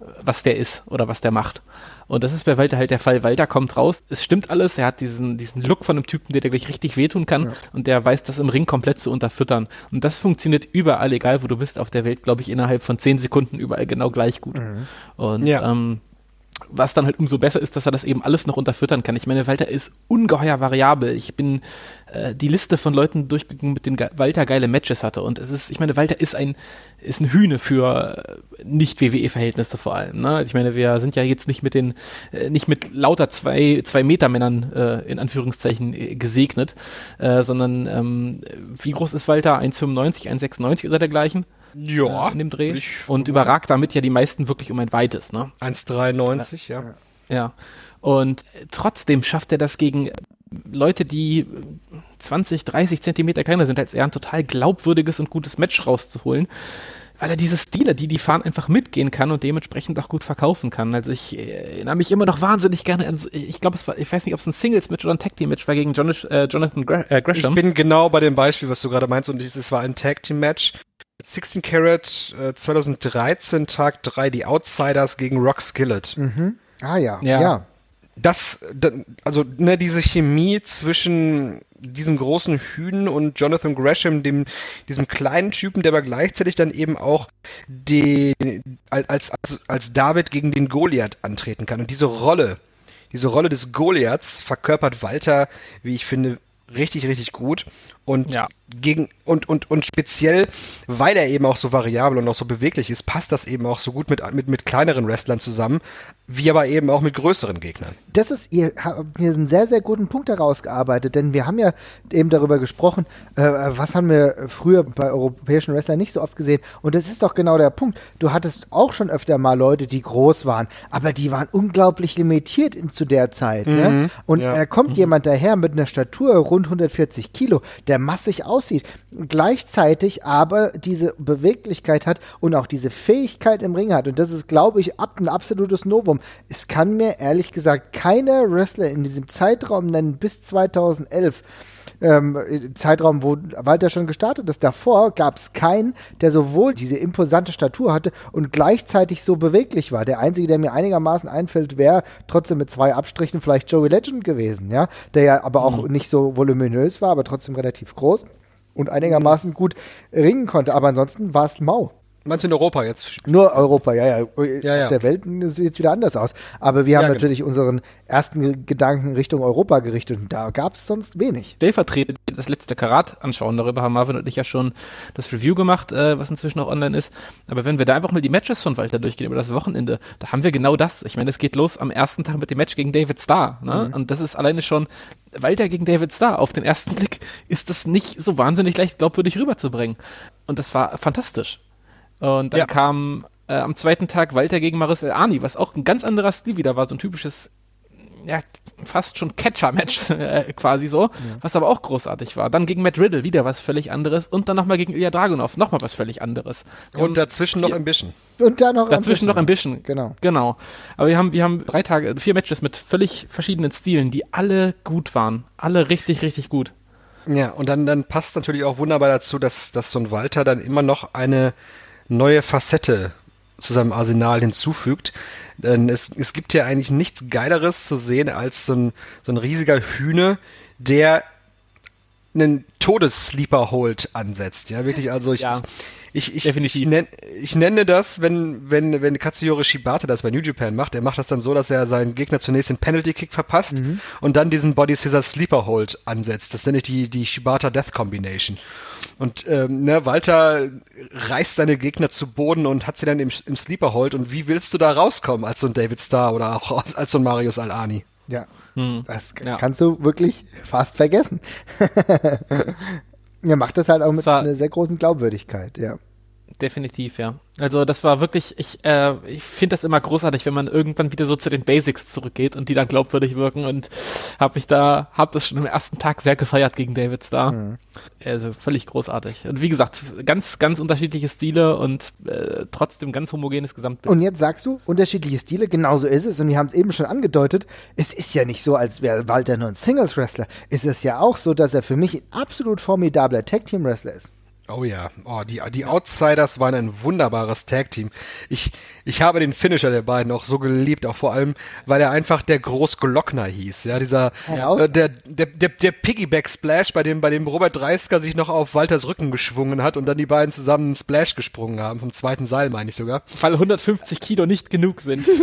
was der ist oder was der macht. Und das ist bei Walter halt der Fall. Walter kommt raus, es stimmt alles, er hat diesen, diesen Look von einem Typen, der dir gleich richtig wehtun kann ja. und der weiß das im Ring komplett zu unterfüttern. Und das funktioniert überall, egal wo du bist auf der Welt, glaube ich, innerhalb von zehn Sekunden überall genau gleich gut. Mhm. Und ja. ähm, was dann halt umso besser ist, dass er das eben alles noch unterfüttern kann. Ich meine, Walter ist ungeheuer variabel. Ich bin äh, die Liste von Leuten durchgegangen, mit denen Walter geile Matches hatte. Und es ist, ich meine, Walter ist ein, ist ein Hühne für äh, nicht-WWE-Verhältnisse vor allem. Ne? Ich meine, wir sind ja jetzt nicht mit den, äh, nicht mit lauter zwei, zwei Meter Männern äh, in Anführungszeichen gesegnet, sondern ähm, wie groß ist Walter? 1,95, 1,96 oder dergleichen? Ja. In dem Dreh. Und überragt damit ja die meisten wirklich um ein weites, ne? 1,93, ja. ja. Ja. Und trotzdem schafft er das gegen Leute, die 20, 30 Zentimeter kleiner sind als er, ein total glaubwürdiges und gutes Match rauszuholen weil er diese Stile, die die fahren, einfach mitgehen kann und dementsprechend auch gut verkaufen kann. Also ich äh, erinnere mich immer noch wahnsinnig gerne an, ich glaube, es war, ich weiß nicht, ob es ein Singles-Match oder ein Tag-Team-Match war gegen John, äh, Jonathan äh, Gresham. Ich bin genau bei dem Beispiel, was du gerade meinst und es war ein Tag-Team-Match. 16 Karat äh, 2013 Tag 3, die Outsiders gegen Rock Skillet. Mhm. Ah ja, ja. ja. Das, also ne, diese Chemie zwischen diesem großen Hühn und Jonathan Gresham, dem, diesem kleinen Typen, der aber gleichzeitig dann eben auch den, als, als, als David gegen den Goliath antreten kann. Und diese Rolle, diese Rolle des Goliaths verkörpert Walter, wie ich finde, richtig, richtig gut. Und ja. gegen und, und, und speziell, weil er eben auch so variabel und auch so beweglich ist, passt das eben auch so gut mit, mit, mit kleineren Wrestlern zusammen, wie aber eben auch mit größeren Gegnern. Das ist, ihr habt hier einen sehr, sehr guten Punkt herausgearbeitet, denn wir haben ja eben darüber gesprochen, äh, was haben wir früher bei europäischen Wrestlern nicht so oft gesehen. Und das ist doch genau der Punkt. Du hattest auch schon öfter mal Leute, die groß waren, aber die waren unglaublich limitiert in, zu der Zeit. Ne? Mhm. Ne? Und ja. äh, kommt mhm. jemand daher mit einer Statur rund 140 Kilo, der der massig aussieht, gleichzeitig aber diese Beweglichkeit hat und auch diese Fähigkeit im Ring hat. Und das ist, glaube ich, ab, ein absolutes Novum. Es kann mir ehrlich gesagt keiner Wrestler in diesem Zeitraum nennen bis 2011, ähm, Zeitraum, wo Walter schon gestartet ist. Davor gab es keinen, der sowohl diese imposante Statur hatte und gleichzeitig so beweglich war. Der einzige, der mir einigermaßen einfällt, wäre trotzdem mit zwei Abstrichen vielleicht Joey Legend gewesen, ja, der ja aber auch mhm. nicht so voluminös war, aber trotzdem relativ groß und einigermaßen gut ringen konnte. Aber ansonsten war es mau. Meinst du in Europa jetzt? Nur Europa, ja, ja. ja, ja. Auf der Welt sieht es jetzt wieder anders aus. Aber wir haben ja, genau. natürlich unseren ersten Gedanken Richtung Europa gerichtet und da gab es sonst wenig. Stellvertretend das letzte Karat anschauen, darüber haben Marvin und ich ja schon das Review gemacht, äh, was inzwischen auch online ist. Aber wenn wir da einfach mal die Matches von Walter durchgehen über das Wochenende, da haben wir genau das. Ich meine, es geht los am ersten Tag mit dem Match gegen David Starr. Ne? Mhm. Und das ist alleine schon Walter gegen David Starr. Auf den ersten Blick ist das nicht so wahnsinnig leicht glaubwürdig rüberzubringen. Und das war fantastisch. Und dann ja. kam äh, am zweiten Tag Walter gegen Marcel Arni, was auch ein ganz anderer Stil wieder war, so ein typisches, ja, fast schon Catcher-Match äh, quasi so, ja. was aber auch großartig war. Dann gegen Matt Riddle wieder was völlig anderes und dann nochmal gegen Ilya Dragunov nochmal was völlig anderes. Und, und dazwischen noch Ambition. Und dann noch Dazwischen noch Ambition. Genau. Genau. Aber wir haben, wir haben drei Tage, vier Matches mit völlig verschiedenen Stilen, die alle gut waren. Alle richtig, richtig gut. Ja, und dann, dann passt natürlich auch wunderbar dazu, dass, dass so ein Walter dann immer noch eine neue Facette zu seinem Arsenal hinzufügt. Denn es, es gibt ja eigentlich nichts Geileres zu sehen als so ein, so ein riesiger Hühne, der einen Todessleeper holt ansetzt. Ja, wirklich, also ich, ja, ich, ich, ich, nenn, ich, nenne das, wenn, wenn, wenn Katsuyori Shibata das bei New Japan macht, er macht das dann so, dass er seinen Gegner zunächst den Penalty Kick verpasst mhm. und dann diesen Body Scissor Sleeper Hold ansetzt. Das nenne ich die, die Shibata Death Combination. Und ähm, ne, Walter reißt seine Gegner zu Boden und hat sie dann im, im Sleeper Hold. Und wie willst du da rauskommen als so ein David Starr oder auch als so ein Marius Alani? Ja, hm. das ja. kannst du wirklich fast vergessen. er macht das halt auch mit einer sehr großen Glaubwürdigkeit, ja. Definitiv, ja. Also das war wirklich, ich, äh, ich finde das immer großartig, wenn man irgendwann wieder so zu den Basics zurückgeht und die dann glaubwürdig wirken und habe mich da, habe das schon am ersten Tag sehr gefeiert gegen David Starr. Mhm. Also völlig großartig. Und wie gesagt, ganz, ganz unterschiedliche Stile und äh, trotzdem ganz homogenes Gesamtbild. Und jetzt sagst du, unterschiedliche Stile, genauso ist es und wir haben es eben schon angedeutet, es ist ja nicht so, als wäre Walter nur ein Singles-Wrestler. Es ist ja auch so, dass er für mich ein absolut formidabler Tag-Team-Wrestler ist. Oh ja, oh, die, die Outsiders waren ein wunderbares Tag-Team. Ich, ich habe den Finisher der beiden auch so geliebt, auch vor allem, weil er einfach der Großglockner hieß. Ja, dieser, ja, äh, der, der, der, der Piggyback-Splash, bei dem, bei dem Robert Dreisker sich noch auf Walters Rücken geschwungen hat und dann die beiden zusammen einen Splash gesprungen haben, vom zweiten Seil, meine ich sogar. Weil 150 Kilo nicht genug sind.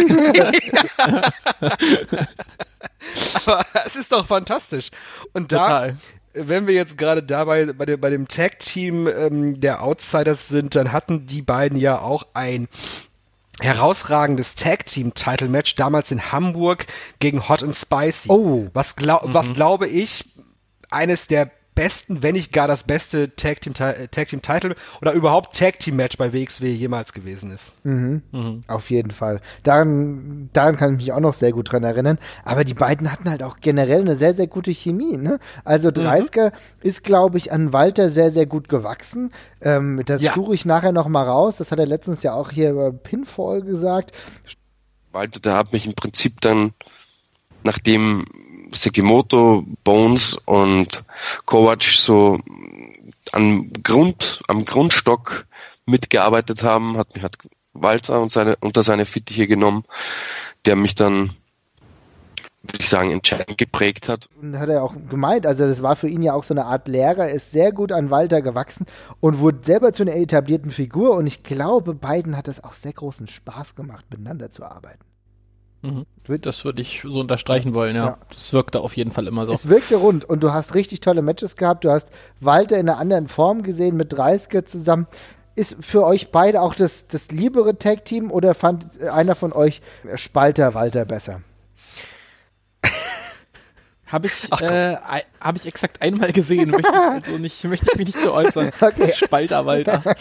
Aber es ist doch fantastisch. Und da, Total wenn wir jetzt gerade dabei bei dem, bei dem Tag-Team ähm, der Outsiders sind, dann hatten die beiden ja auch ein herausragendes Tag Team Title Match damals in Hamburg gegen Hot and Spicy. Oh. Was, glaub, mhm. was glaube ich eines der besten, wenn nicht gar das beste Tag Team, Tag Team Title oder überhaupt Tag Team Match bei WXW jemals gewesen ist. Mhm. Mhm. Auf jeden Fall. Daran, daran kann ich mich auch noch sehr gut dran erinnern. Aber die beiden hatten halt auch generell eine sehr, sehr gute Chemie. Ne? Also 30er mhm. ist, glaube ich, an Walter sehr, sehr gut gewachsen. Ähm, das ja. suche ich nachher noch mal raus. Das hat er letztens ja auch hier über Pinfall gesagt. Walter, der hat mich im Prinzip dann, nachdem Sekimoto, Bones und Kovac so am Grund, am Grundstock mitgearbeitet haben, hat mich hat Walter und seine, unter seine Fittiche genommen, der mich dann, würde ich sagen, entscheidend geprägt hat. Und hat er auch gemeint, also das war für ihn ja auch so eine Art Lehrer, ist sehr gut an Walter gewachsen und wurde selber zu einer etablierten Figur und ich glaube, beiden hat es auch sehr großen Spaß gemacht, miteinander zu arbeiten. Mhm. Das würde ich so unterstreichen wollen, ja. ja. Das wirkte auf jeden Fall immer so. Es wirkte rund und du hast richtig tolle Matches gehabt. Du hast Walter in einer anderen Form gesehen mit 30er zusammen. Ist für euch beide auch das, das liebere Tag-Team oder fand einer von euch Spalter Walter besser? Habe ich, äh, hab ich exakt einmal gesehen. Möchte ich, also nicht, möchte ich mich nicht so äußern. Okay. Spalter, Walter.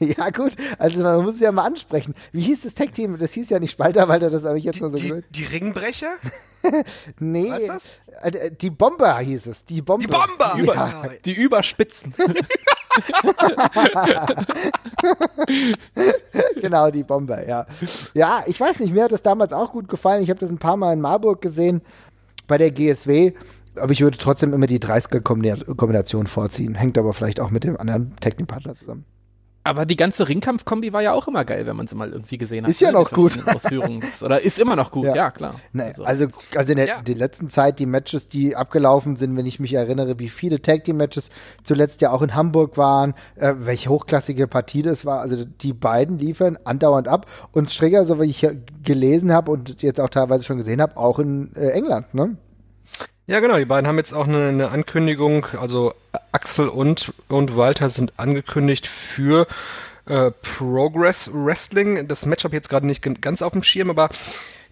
ja, gut. Also man muss es ja mal ansprechen. Wie hieß das Tech-Team? Das hieß ja nicht Spalter, Walter, das habe ich jetzt Die, nur so die, gesagt. die Ringbrecher? Nee. Was ist das? Äh, Die Bomber hieß es. Die Bomber. Die Bomber! Über, Ja. Die Überspitzen. genau, die Bomber, ja. Ja, ich weiß nicht, mir hat das damals auch gut gefallen. Ich habe das ein paar Mal in Marburg gesehen bei der GSW. Aber ich würde trotzdem immer die 30er-Kombination vorziehen. Hängt aber vielleicht auch mit dem anderen Technikpartner zusammen. Aber die ganze Ringkampf-Kombi war ja auch immer geil, wenn man sie mal irgendwie gesehen hat. Ist ja ne, noch gut. Das- Oder ist immer noch gut, Ja. ja, klar. Nee, also, also in der, Ja. der letzten Zeit, die Matches, die abgelaufen sind, wenn ich mich erinnere, wie viele Tag Team Matches zuletzt ja auch in Hamburg waren, äh, welche hochklassige Partie das war. Also die beiden liefern andauernd ab. Und Strigger, so wie ich hier gelesen habe und jetzt auch teilweise schon gesehen habe, auch in äh, England, ne? Ja, genau, die beiden haben jetzt auch eine, eine Ankündigung, also Axel und, und Walter sind angekündigt für äh, Progress Wrestling. Das Match habe ich jetzt gerade nicht ganz auf dem Schirm, aber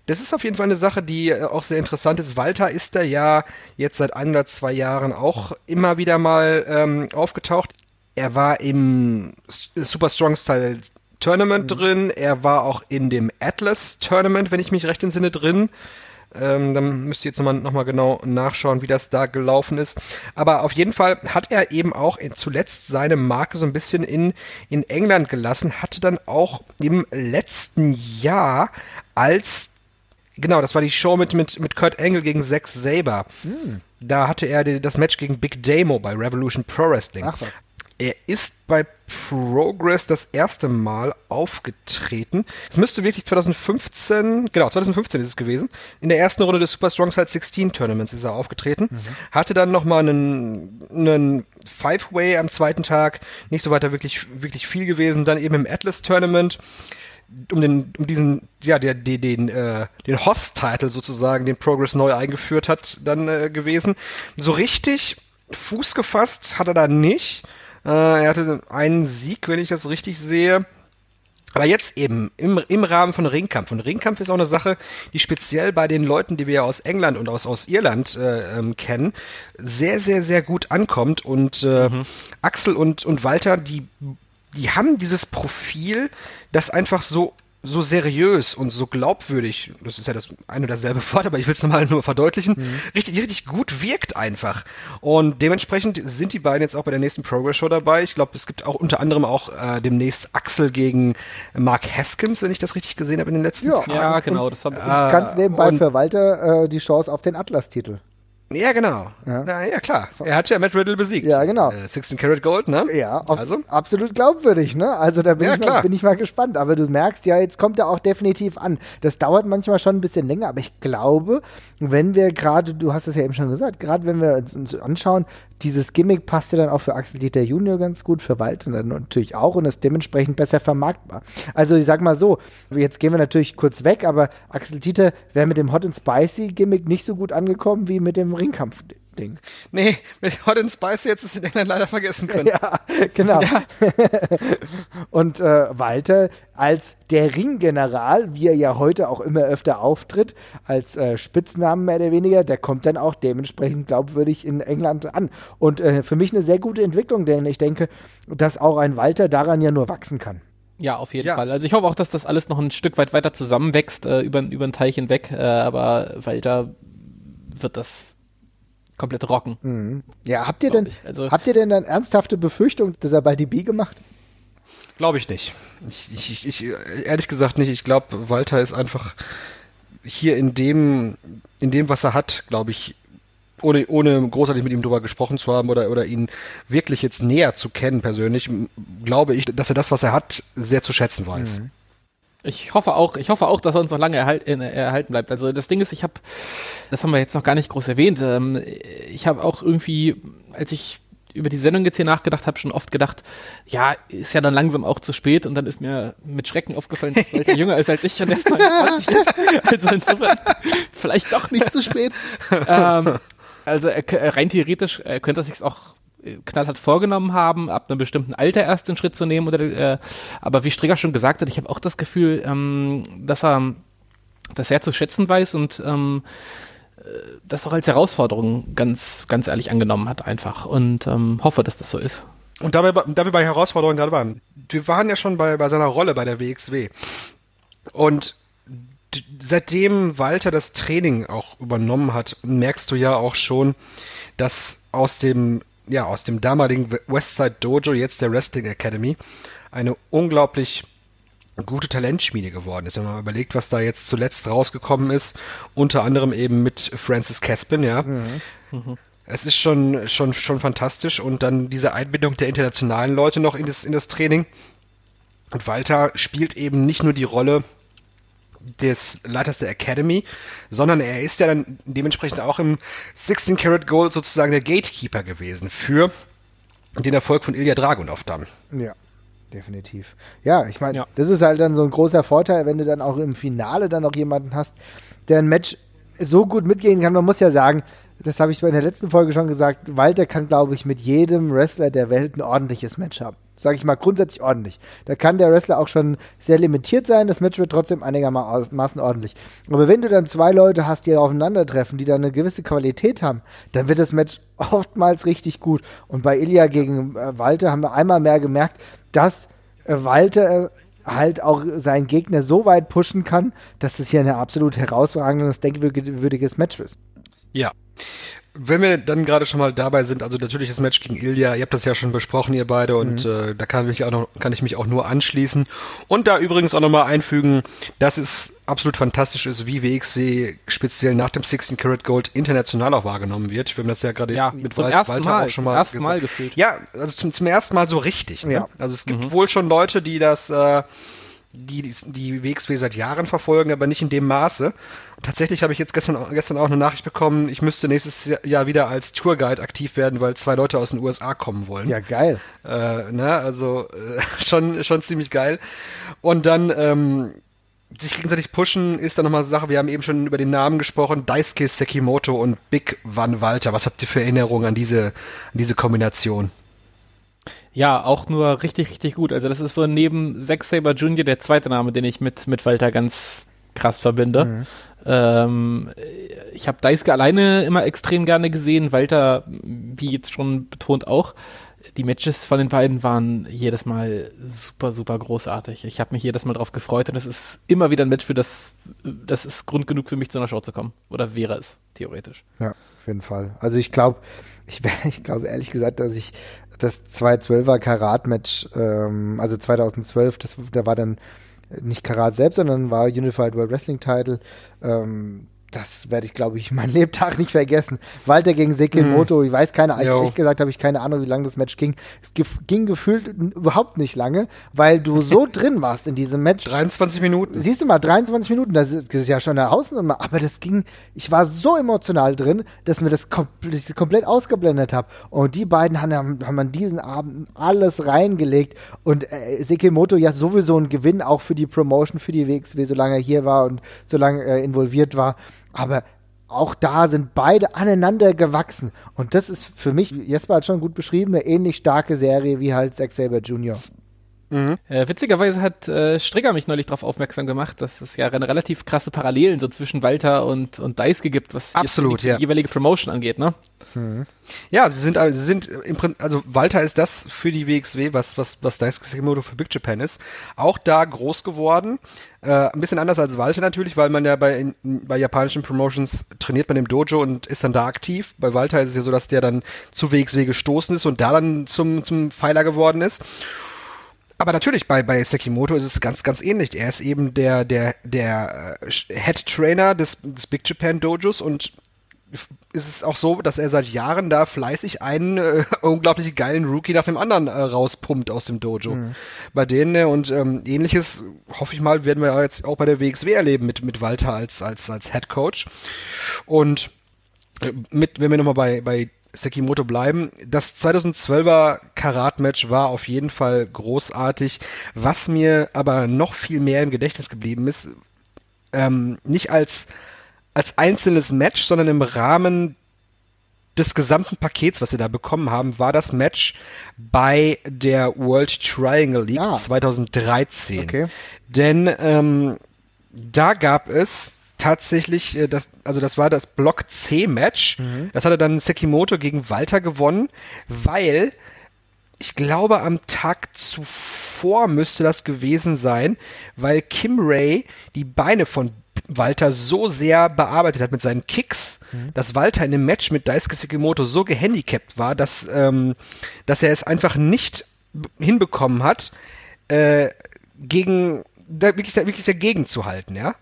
das ist auf jeden Fall eine Sache, die äh, auch sehr interessant ist. Walter ist da ja jetzt seit ein oder zwei Jahren auch immer wieder mal ähm, aufgetaucht. Er war im Super Strong Style Tournament drin, er war auch in dem Atlas Tournament, wenn ich mich recht entsinne, drin. Ähm, dann müsst ihr jetzt nochmal noch mal genau nachschauen, wie das da gelaufen ist. Aber auf jeden Fall hat er eben auch zuletzt seine Marke so ein bisschen in, in England gelassen, hatte dann auch im letzten Jahr als Genau, das war die Show mit, mit, mit Kurt Angle gegen Zack Saber. Da hatte er das Match gegen Big Damo bei Revolution Pro Wrestling. Ach. Er ist bei Progress das erste Mal aufgetreten. Es müsste wirklich 2015, genau, 2015 ist es gewesen. In der ersten Runde des Super Strong Side 16 Tournaments ist er aufgetreten. Hatte dann nochmal einen, einen Five-Way am zweiten Tag. Nicht so weiter wirklich, wirklich viel gewesen. Dann eben im Atlas Tournament um den, um diesen, ja, der, der den, äh, den Host-Title sozusagen, den Progress neu eingeführt hat, dann äh, gewesen. So richtig Fuß gefasst hat er da nicht. Äh, er hatte einen Sieg, wenn ich das richtig sehe. Aber jetzt eben im, im Rahmen von Ringkampf. Und Ringkampf ist auch eine Sache, die speziell bei den Leuten, die wir ja aus England und aus, aus Irland äh, ähm, kennen, sehr, sehr, sehr gut ankommt. Und äh, Axel und, und Walter, die, die haben dieses Profil, das einfach so so seriös und so glaubwürdig, das ist ja das ein oder dasselbe Wort, aber ich will es nochmal nur verdeutlichen, richtig, richtig gut wirkt einfach. Und dementsprechend sind die beiden jetzt auch bei der nächsten Progress Show dabei. Ich glaube, es gibt auch unter anderem auch äh, demnächst Axel gegen Mark Haskins, wenn ich das richtig gesehen habe in den letzten Ja. Tagen. Ja, genau, das habe Ah, Ganz nebenbei für Walter äh, die Chance auf den Atlas-Titel. Ja, genau. Ja. Na, ja, klar. Er hat ja Matt Riddle besiegt. Ja, genau. Äh, 16 Karat Gold, ne? Ja, Also? absolut glaubwürdig, ne? Also da bin, Ja, ich mal, bin ich mal gespannt. Aber du merkst ja, jetzt kommt er auch definitiv an. Das dauert manchmal schon ein bisschen länger, aber ich glaube, wenn wir gerade, du hast es ja eben schon gesagt, gerade wenn wir uns anschauen, dieses Gimmick passt ja dann auch für Axel Dieter Junior ganz gut, für Walter dann natürlich auch und ist dementsprechend besser vermarktbar. Also ich sag mal so, jetzt gehen wir natürlich kurz weg, aber Axel Dieter wäre mit dem Hot and Spicy Gimmick nicht so gut angekommen wie mit dem Ringkampf-Ding. Nee, mit Hot and Spicy jetzt ist in England leider vergessen können. Ja, genau. und äh, Walter als der Ringgeneral, wie er ja heute auch immer öfter auftritt, als äh, Spitznamen mehr oder weniger, der kommt dann auch dementsprechend glaubwürdig in England an. Und äh, für mich eine sehr gute Entwicklung, denn ich denke, dass auch ein Walter daran ja nur wachsen kann. Ja, auf jeden Ja. Fall. Also ich hoffe auch, dass das alles noch ein Stück weit weiter zusammenwächst, äh, über, über den Teich hinweg, äh, aber Walter wird das komplett rocken. Ja, habt ihr denn, ich. Also- habt ihr denn dann ernsthafte Befürchtung, dass er bald die B gemacht? Glaube ich nicht. Ich, ich, ich, ich, ehrlich gesagt nicht. Ich glaube, Walter ist einfach hier in dem, in dem, was er hat, glaube ich, ohne, ohne großartig mit ihm drüber gesprochen zu haben oder, oder ihn wirklich jetzt näher zu kennen persönlich, glaube ich, dass er das, was er hat, sehr zu schätzen weiß. Ich hoffe auch, ich hoffe auch, dass er uns noch lange erhalt, äh, erhalten bleibt. Also das Ding ist, ich habe, das haben wir jetzt noch gar nicht groß erwähnt, ähm, ich habe auch irgendwie, als ich über die Sendung jetzt hier nachgedacht habe, schon oft gedacht, ja, ist ja dann langsam auch zu spät und dann ist mir mit Schrecken aufgefallen, dass Walter jünger ist als ich und erst 29 ist. Also insofern vielleicht doch nicht zu spät. Ähm, also rein theoretisch äh, könnte er sich auch knallhart vorgenommen haben, ab einem bestimmten Alter erst den Schritt zu nehmen. Oder, äh, aber wie Strigger schon gesagt hat, ich habe auch das Gefühl, ähm, dass er das sehr zu schätzen weiß und ähm, das auch als Herausforderung ganz, ganz ehrlich angenommen hat einfach und ähm, hoffe, dass das so ist. Und da wir, da wir bei Herausforderungen gerade waren, wir waren ja schon bei, bei seiner Rolle bei der WXW. Und seitdem Walter das Training auch übernommen hat, merkst du ja auch schon, dass aus dem, ja, aus dem damaligen Westside Dojo, jetzt der Wrestling Academy, eine unglaublich gute Talentschmiede geworden ist. Wenn man überlegt, was da jetzt zuletzt rausgekommen ist, unter anderem eben mit Francis Caspin, ja. Mhm. Mhm. Es ist schon, schon, schon fantastisch und dann diese Einbindung der internationalen Leute noch in das, in das Training. Und Walter spielt eben nicht nur die Rolle des Leiters der Academy, sondern er ist ja dann dementsprechend auch im 16 Karat Gold sozusagen der Gatekeeper gewesen für den Erfolg von Ilya Dragunov dann. Ja. Definitiv. Ja, ich meine, ja. das ist halt dann so ein großer Vorteil, wenn du dann auch im Finale dann noch jemanden hast, der ein Match so gut mitgehen kann. Man muss ja sagen, das habe ich in der letzten Folge schon gesagt, Walter kann, glaube ich, mit jedem Wrestler der Welt ein ordentliches Match haben sage ich mal, grundsätzlich ordentlich. Da kann der Wrestler auch schon sehr limitiert sein, das Match wird trotzdem einigermaßen ordentlich. Aber wenn du dann zwei Leute hast, die aufeinandertreffen, die dann eine gewisse Qualität haben, dann wird das Match oftmals richtig gut. Und bei Ilya gegen äh, Walter haben wir einmal mehr gemerkt, dass äh, Walter äh, halt auch seinen Gegner so weit pushen kann, dass es hier ein absolut herausragendes, denkwürdiges Match ist. Ja, wenn wir dann gerade schon mal dabei sind, also natürlich das Match gegen Ilya, ihr habt das ja schon besprochen, ihr beide, und mhm. äh, da kann ich, auch noch, kann ich mich auch nur anschließen. Und da übrigens auch nochmal einfügen, dass es absolut fantastisch ist, wie WXW speziell nach dem 16 Karat Gold international auch wahrgenommen wird. Wir haben das ja gerade ja, mit zum Walter Mal, auch schon mal ersten Mal gefühlt. Ja, also zum, zum ersten Mal so richtig. Ne? Ja. Also es gibt mhm. wohl schon Leute, die das äh, die, die WXW seit Jahren verfolgen, aber nicht in dem Maße. Und tatsächlich habe ich jetzt gestern, gestern auch eine Nachricht bekommen, ich müsste nächstes Jahr wieder als Tourguide aktiv werden, weil zwei Leute aus den USA kommen wollen. Ja, geil. Äh, ne, also äh, schon, schon ziemlich geil. Und dann ähm, sich gegenseitig pushen ist dann nochmal eine Sache, wir haben eben schon über den Namen gesprochen, Daisuke Sekimoto und Big Van Walter. Was habt ihr für Erinnerungen an diese, an diese Kombination? Ja, auch nur richtig, richtig gut. Also das ist so neben Zack Saber Jr. der zweite Name, den ich mit, mit Walter ganz krass verbinde. Mhm. Ähm, ich habe Daisuke alleine immer extrem gerne gesehen, Walter, wie jetzt schon betont, auch. Die Matches von den beiden waren jedes Mal super, super großartig. Ich habe mich jedes Mal drauf gefreut und es ist immer wieder ein Match, für das, das ist Grund genug für mich zu einer Show zu kommen. Oder wäre es, theoretisch. Ja, auf jeden Fall. Also ich glaube, ich, ich glaube ehrlich gesagt, dass ich das 212er Karat-Match, ähm, also 2012, das, da war dann nicht Karat selbst, sondern war Unified World Wrestling Title. Ähm, das werde ich, glaube ich, mein Lebtag nicht vergessen. Walter gegen Sekimoto, mhm. ich weiß keine, also ehrlich gesagt habe ich keine Ahnung, wie lange das Match ging. Es ging gefühlt überhaupt nicht lange, weil du so drin warst in diesem Match. 23 Minuten. Siehst du mal, 23 Minuten, das ist, das ist ja schon eine Hausnummer, aber das ging, ich war so emotional drin, dass mir das, kom das komplett ausgeblendet habe. Und die beiden haben, haben an diesen Abend alles reingelegt und äh, Sekimoto ja sowieso ein Gewinn auch für die Promotion, für die WXW, solange er hier war und solange er involviert war. Aber auch da sind beide aneinander gewachsen. Und das ist für mich, Jesper hat schon gut beschrieben, eine ähnlich starke Serie wie halt Zack Saber Jr. Mhm. Äh, witzigerweise hat äh, Strigger mich neulich darauf aufmerksam gemacht, dass es ja relativ krasse Parallelen so zwischen Walter und, und Daisuke gibt, was Absolut, die, ja. jeweilige Promotion angeht, ne? Mhm. Ja, sie sind, sie sind im Prinzip, also Walter ist das für die WXW, was, was, was Daisuke Sekimoto für Big Japan ist. Auch da groß geworden. Äh, ein bisschen anders als Walter natürlich, weil man ja bei, in, bei japanischen Promotions trainiert man im Dojo und ist dann da aktiv. Bei Walter ist es ja so, dass der dann zu WXW gestoßen ist und da dann zum, zum Pfeiler geworden ist. Aber natürlich, bei, bei Sekimoto ist es ganz, ganz ähnlich. Er ist eben der, der, der äh, Head Trainer des, des Big Japan Dojos und ist es auch so, dass er seit Jahren da fleißig einen äh, unglaublich geilen Rookie nach dem anderen äh, rauspumpt aus dem Dojo. Mhm. Bei denen äh, und ähm, ähnliches hoffe ich mal werden wir jetzt auch bei der WXW erleben mit mit Walter als als als Head Coach und äh, mit wenn wir nochmal bei bei Sekimoto bleiben. Das 2012er Karat-Match war auf jeden Fall großartig. Was mir aber noch viel mehr im Gedächtnis geblieben ist, ähm, nicht als, als einzelnes Match, sondern im Rahmen des gesamten Pakets, was wir da bekommen haben, war das Match bei der World Triangle League ah. 2013. Okay. Denn ähm, da gab es tatsächlich, äh, das, also das war das Block C-Match. Mhm. Das hatte dann Sekimoto gegen Walter gewonnen, weil ich glaube, am Tag zuvor müsste das gewesen sein, weil Kim Ray die Beine von Walter so sehr bearbeitet hat mit seinen Kicks, dass Walter in dem Match mit Daisuke Sekimoto so gehandicapt war, dass, ähm, dass er es einfach nicht hinbekommen hat, äh, gegen da, wirklich, da, wirklich dagegen zu halten, ja.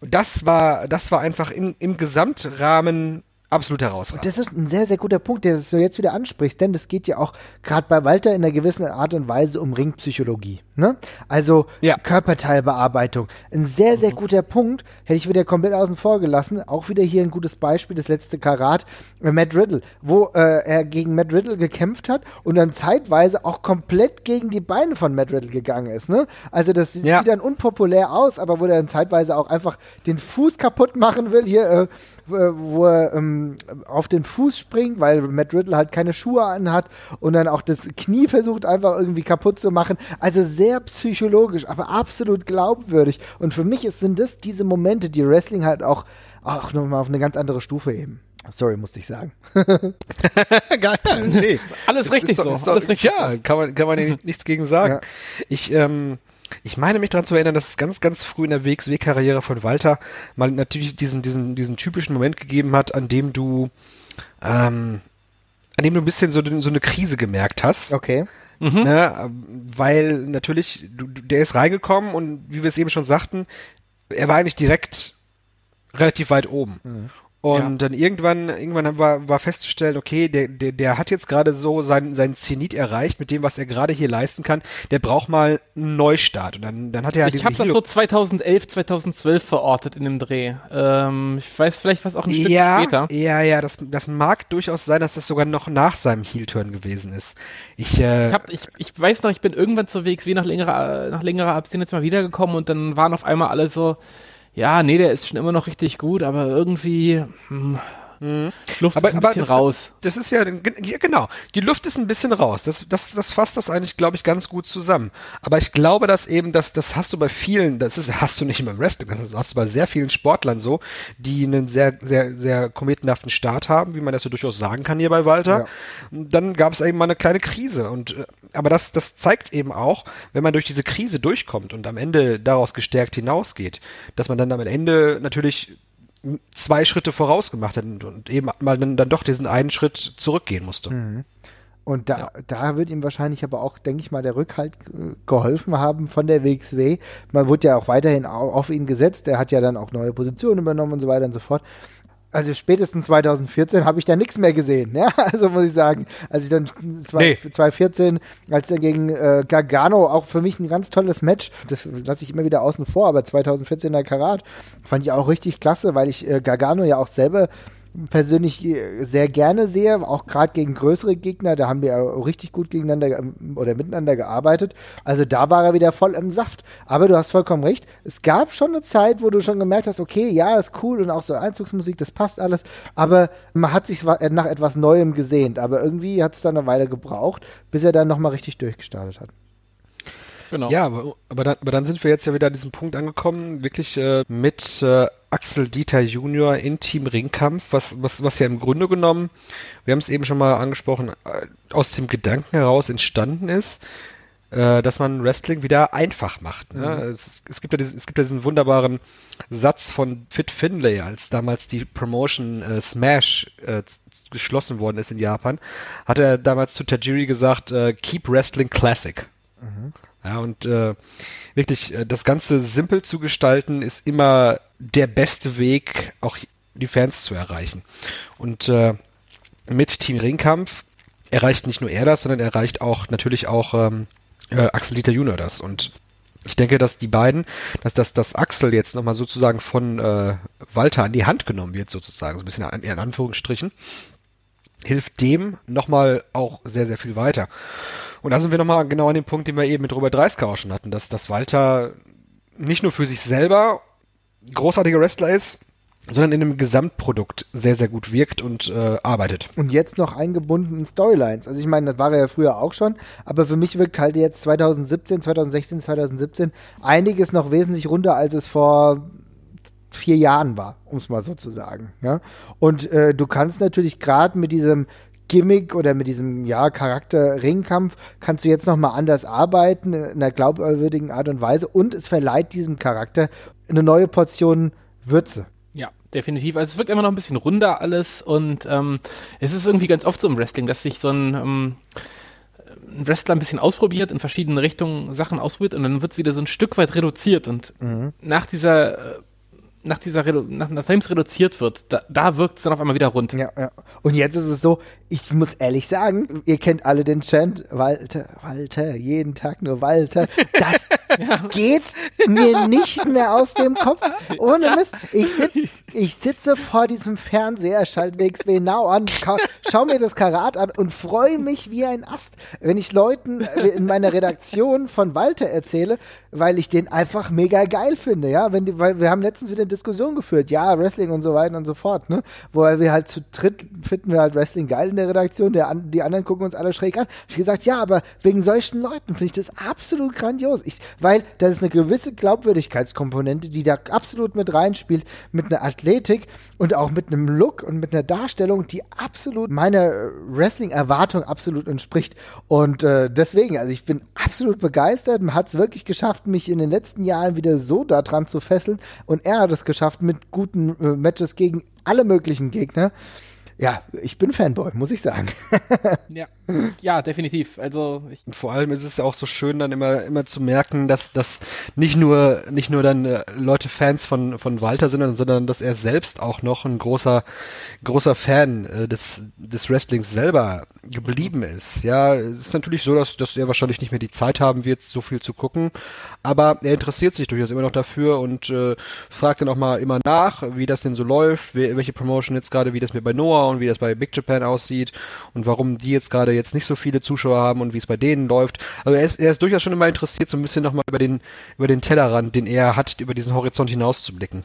Das war, das war einfach im, im Gesamtrahmen absolut herausragend. Das ist ein sehr, sehr guter Punkt, der du jetzt wieder ansprichst, denn das geht ja auch gerade bei Walter in einer gewissen Art und Weise um Ringpsychologie. Ne? Also Ja. Körperteilbearbeitung. Ein sehr, sehr guter Punkt, hätte ich wieder komplett außen vor gelassen. Auch wieder hier ein gutes Beispiel, das letzte Karat, äh, Matt Riddle, wo äh, er gegen Matt Riddle gekämpft hat und dann zeitweise auch komplett gegen die Beine von Matt Riddle gegangen ist. Ne? Also das sieht Ja. dann unpopulär aus, aber wo er dann zeitweise auch einfach den Fuß kaputt machen will, hier, äh, wo er ähm, auf den Fuß springt, weil Matt Riddle halt keine Schuhe anhat und dann auch das Knie versucht einfach irgendwie kaputt zu machen. Also sehr psychologisch, aber absolut glaubwürdig. Und für mich ist, sind das diese Momente, die Wrestling halt auch, auch nochmal auf eine ganz andere Stufe heben. Sorry, musste ich sagen. Geil. Nee. Alles richtig so. ist doch- alles richtig. Ja, kann man, kann man ja nichts gegen sagen. Ja. Ich, ähm, ich meine mich daran zu erinnern, dass es ganz, ganz früh in der WXW-Karriere von Walter mal natürlich diesen, diesen, diesen typischen Moment gegeben hat, an dem du, ähm, an dem du ein bisschen so, so eine Krise gemerkt hast. Okay. Ne, ähm, weil natürlich, du, du, der ist reingekommen und wie wir es eben schon sagten, er war eigentlich direkt relativ weit oben. Und dann irgendwann, irgendwann war, war festzustellen, okay, der, der, der hat jetzt gerade so seinen, seinen Zenit erreicht mit dem, was er gerade hier leisten kann. Der braucht mal einen Neustart. Und dann, dann hat er halt Ich habe das so 2011, 2012 verortet in dem Dreh. Ähm, ich weiß vielleicht was auch ein Stück ja, später. ja, ja, das, das mag durchaus sein, dass das sogar noch nach seinem Heel-Turn gewesen ist. Ich, äh, Ich, hab, ich, ich weiß noch, ich bin irgendwann zur WXW nach längerer, nach längerer Abstinenz mal wiedergekommen und dann waren auf einmal alle so, ja, nee, der ist schon immer noch richtig gut, aber irgendwie hm, Luft ist ein bisschen das, raus. Das ist ja, ja, genau. Die Luft ist ein bisschen raus. Das, das, das fasst das eigentlich, glaube ich, ganz gut zusammen. Aber ich glaube, dass eben, das, das hast du bei vielen, das ist, hast du nicht immer im Wrestling, das hast du bei sehr vielen Sportlern so, die einen sehr, sehr, sehr kometenhaften Start haben, wie man das so durchaus sagen kann hier bei Walter. Ja. Dann gab es eben mal eine kleine Krise. Und, äh, aber das, das zeigt eben auch, wenn man durch diese Krise durchkommt und am Ende daraus gestärkt hinausgeht, dass man dann am Ende natürlich zwei Schritte voraus gemacht hat und, eben mal dann, dann doch diesen einen Schritt zurückgehen musste. Und da, da wird ihm wahrscheinlich aber auch, denke ich mal, der Rückhalt äh, geholfen haben von der WXW. Man wurde ja auch weiterhin au- auf ihn gesetzt. Er hat ja dann auch neue Positionen übernommen und so weiter und so fort. Also spätestens 2014 habe ich da nichts mehr gesehen. Ja? Also muss ich sagen, als ich dann zwei, Nee. 2014, als er gegen äh, Gargano, auch für mich ein ganz tolles Match, das lasse ich immer wieder außen vor, aber 2014er Karat fand ich auch richtig klasse, weil ich äh, Gargano ja auch selber persönlich äh, sehr gerne sehe, auch gerade gegen größere Gegner, da haben wir richtig gut gegeneinander ähm, oder miteinander gearbeitet. Also da war er wieder voll im Saft. Aber du hast vollkommen recht, es gab schon eine Zeit, wo du schon gemerkt hast, okay, ja, ist cool und auch so Einzugsmusik, das passt alles, aber man hat sich wa- nach etwas Neuem gesehnt, aber irgendwie hat es dann eine Weile gebraucht, bis er dann nochmal richtig durchgestartet hat. Genau. Ja, aber, aber, dann, aber dann sind wir jetzt ja wieder an diesem Punkt angekommen, wirklich äh, mit äh, Axel Dieter Junior in Team Ringkampf, was, was, was ja im Grunde genommen, wir haben es eben schon mal angesprochen, äh, aus dem Gedanken heraus entstanden ist, äh, dass man Wrestling wieder einfach macht. Ne? Es, es, gibt ja diesen, es gibt ja diesen wunderbaren Satz von Fit Finlay, als damals die Promotion äh, Smash äh, geschlossen worden ist in Japan, hat er damals zu Tajiri gesagt, äh, Keep Wrestling Classic. Ja, und äh, wirklich äh, das Ganze simpel zu gestalten, ist immer der beste Weg, auch die Fans zu erreichen. Und äh, mit Team Ringkampf erreicht nicht nur er das, sondern erreicht auch natürlich auch ähm, äh, Axel Dieter Junior das. Und ich denke, dass die beiden, dass das dass Axel jetzt nochmal sozusagen von äh, Walter an die Hand genommen wird, sozusagen, so ein bisschen an, in Anführungsstrichen, hilft dem nochmal auch sehr, sehr viel weiter. Und da sind wir nochmal genau an dem Punkt, den wir eben mit Robert Dreisker auch schon hatten, dass, dass Walter nicht nur für sich selber großartiger Wrestler ist, sondern in einem Gesamtprodukt sehr, sehr gut wirkt und äh, arbeitet. Und jetzt noch eingebunden in Storylines. Also ich meine, das war er ja früher auch schon, aber für mich wirkt halt jetzt 2017, 2016, 2017 einiges noch wesentlich runter, als es vor vier Jahren war, um es mal so zu sagen. Ja? Und äh, du kannst natürlich gerade mit diesem Gimmick oder mit diesem ja Charakter Ringkampf kannst du jetzt noch mal anders arbeiten in einer glaubwürdigen Art und Weise und es verleiht diesem Charakter eine neue Portion Würze. Ja, definitiv. Also es wirkt immer noch ein bisschen runder alles und ähm, es ist irgendwie ganz oft so im Wrestling, dass sich so ein, ähm, ein Wrestler ein bisschen ausprobiert, in verschiedene Richtungen Sachen ausprobiert und dann wird es wieder so ein Stück weit reduziert und Mhm. nach dieser äh, nach dieser Redu nach, nachdem es reduziert wird, da, da wirkt es dann auf einmal wieder rund. Ja, ja. Und jetzt ist es so, ich muss ehrlich sagen, ihr kennt alle den Chant, Walter, Walter, jeden Tag nur Walter. Das geht mir nicht mehr aus dem Kopf. Ohne Mist. Ich, sitz, ich sitze vor diesem Fernseher, schalte WXW Now an, ka- schau mir das Karat an und freue mich wie ein Ast, wenn ich Leuten äh, in meiner Redaktion von Walter erzähle, weil ich den einfach mega geil finde, ja, wenn die, weil wir haben letztens wieder eine Diskussion geführt, ja, Wrestling und so weiter und so fort, ne, wo wir halt zu dritt finden wir halt Wrestling geil in der Redaktion, der die anderen gucken uns alle schräg an. Ich hab gesagt, ja, aber wegen solchen Leuten finde ich das absolut grandios, ich, weil das ist eine gewisse Glaubwürdigkeitskomponente, die da absolut mit reinspielt, mit einer Athletik und auch mit einem Look und mit einer Darstellung, die absolut meiner Wrestling-Erwartung absolut entspricht. Und äh, deswegen, also ich bin absolut begeistert. Man hat es wirklich geschafft, mich in den letzten Jahren wieder so daran zu fesseln. Und er hat es geschafft mit guten äh, Matches gegen alle möglichen Gegner. Ja, ich bin Fanboy, muss ich sagen. Ja, ja definitiv. Also ich, Und vor allem ist es ja auch so schön, dann immer, immer zu merken, dass, dass nicht nur, nicht nur dann äh, Leute Fans von, von Walter sind, sondern dass er selbst auch noch ein großer, großer Fan äh, des, des Wrestlings selber geblieben ist. Ja, es ist natürlich so, dass, dass er wahrscheinlich nicht mehr die Zeit haben wird, so viel zu gucken, aber er interessiert sich durchaus immer noch dafür und äh, fragt dann auch mal immer nach, wie das denn so läuft, welche Promotion jetzt gerade, wie das mir bei Noah und wie das bei Big Japan aussieht und warum die jetzt gerade jetzt nicht so viele Zuschauer haben und wie es bei denen läuft. Also er ist, er ist durchaus schon immer interessiert, so ein bisschen nochmal über den, über den Tellerrand, den er hat, über diesen Horizont hinaus zu blicken.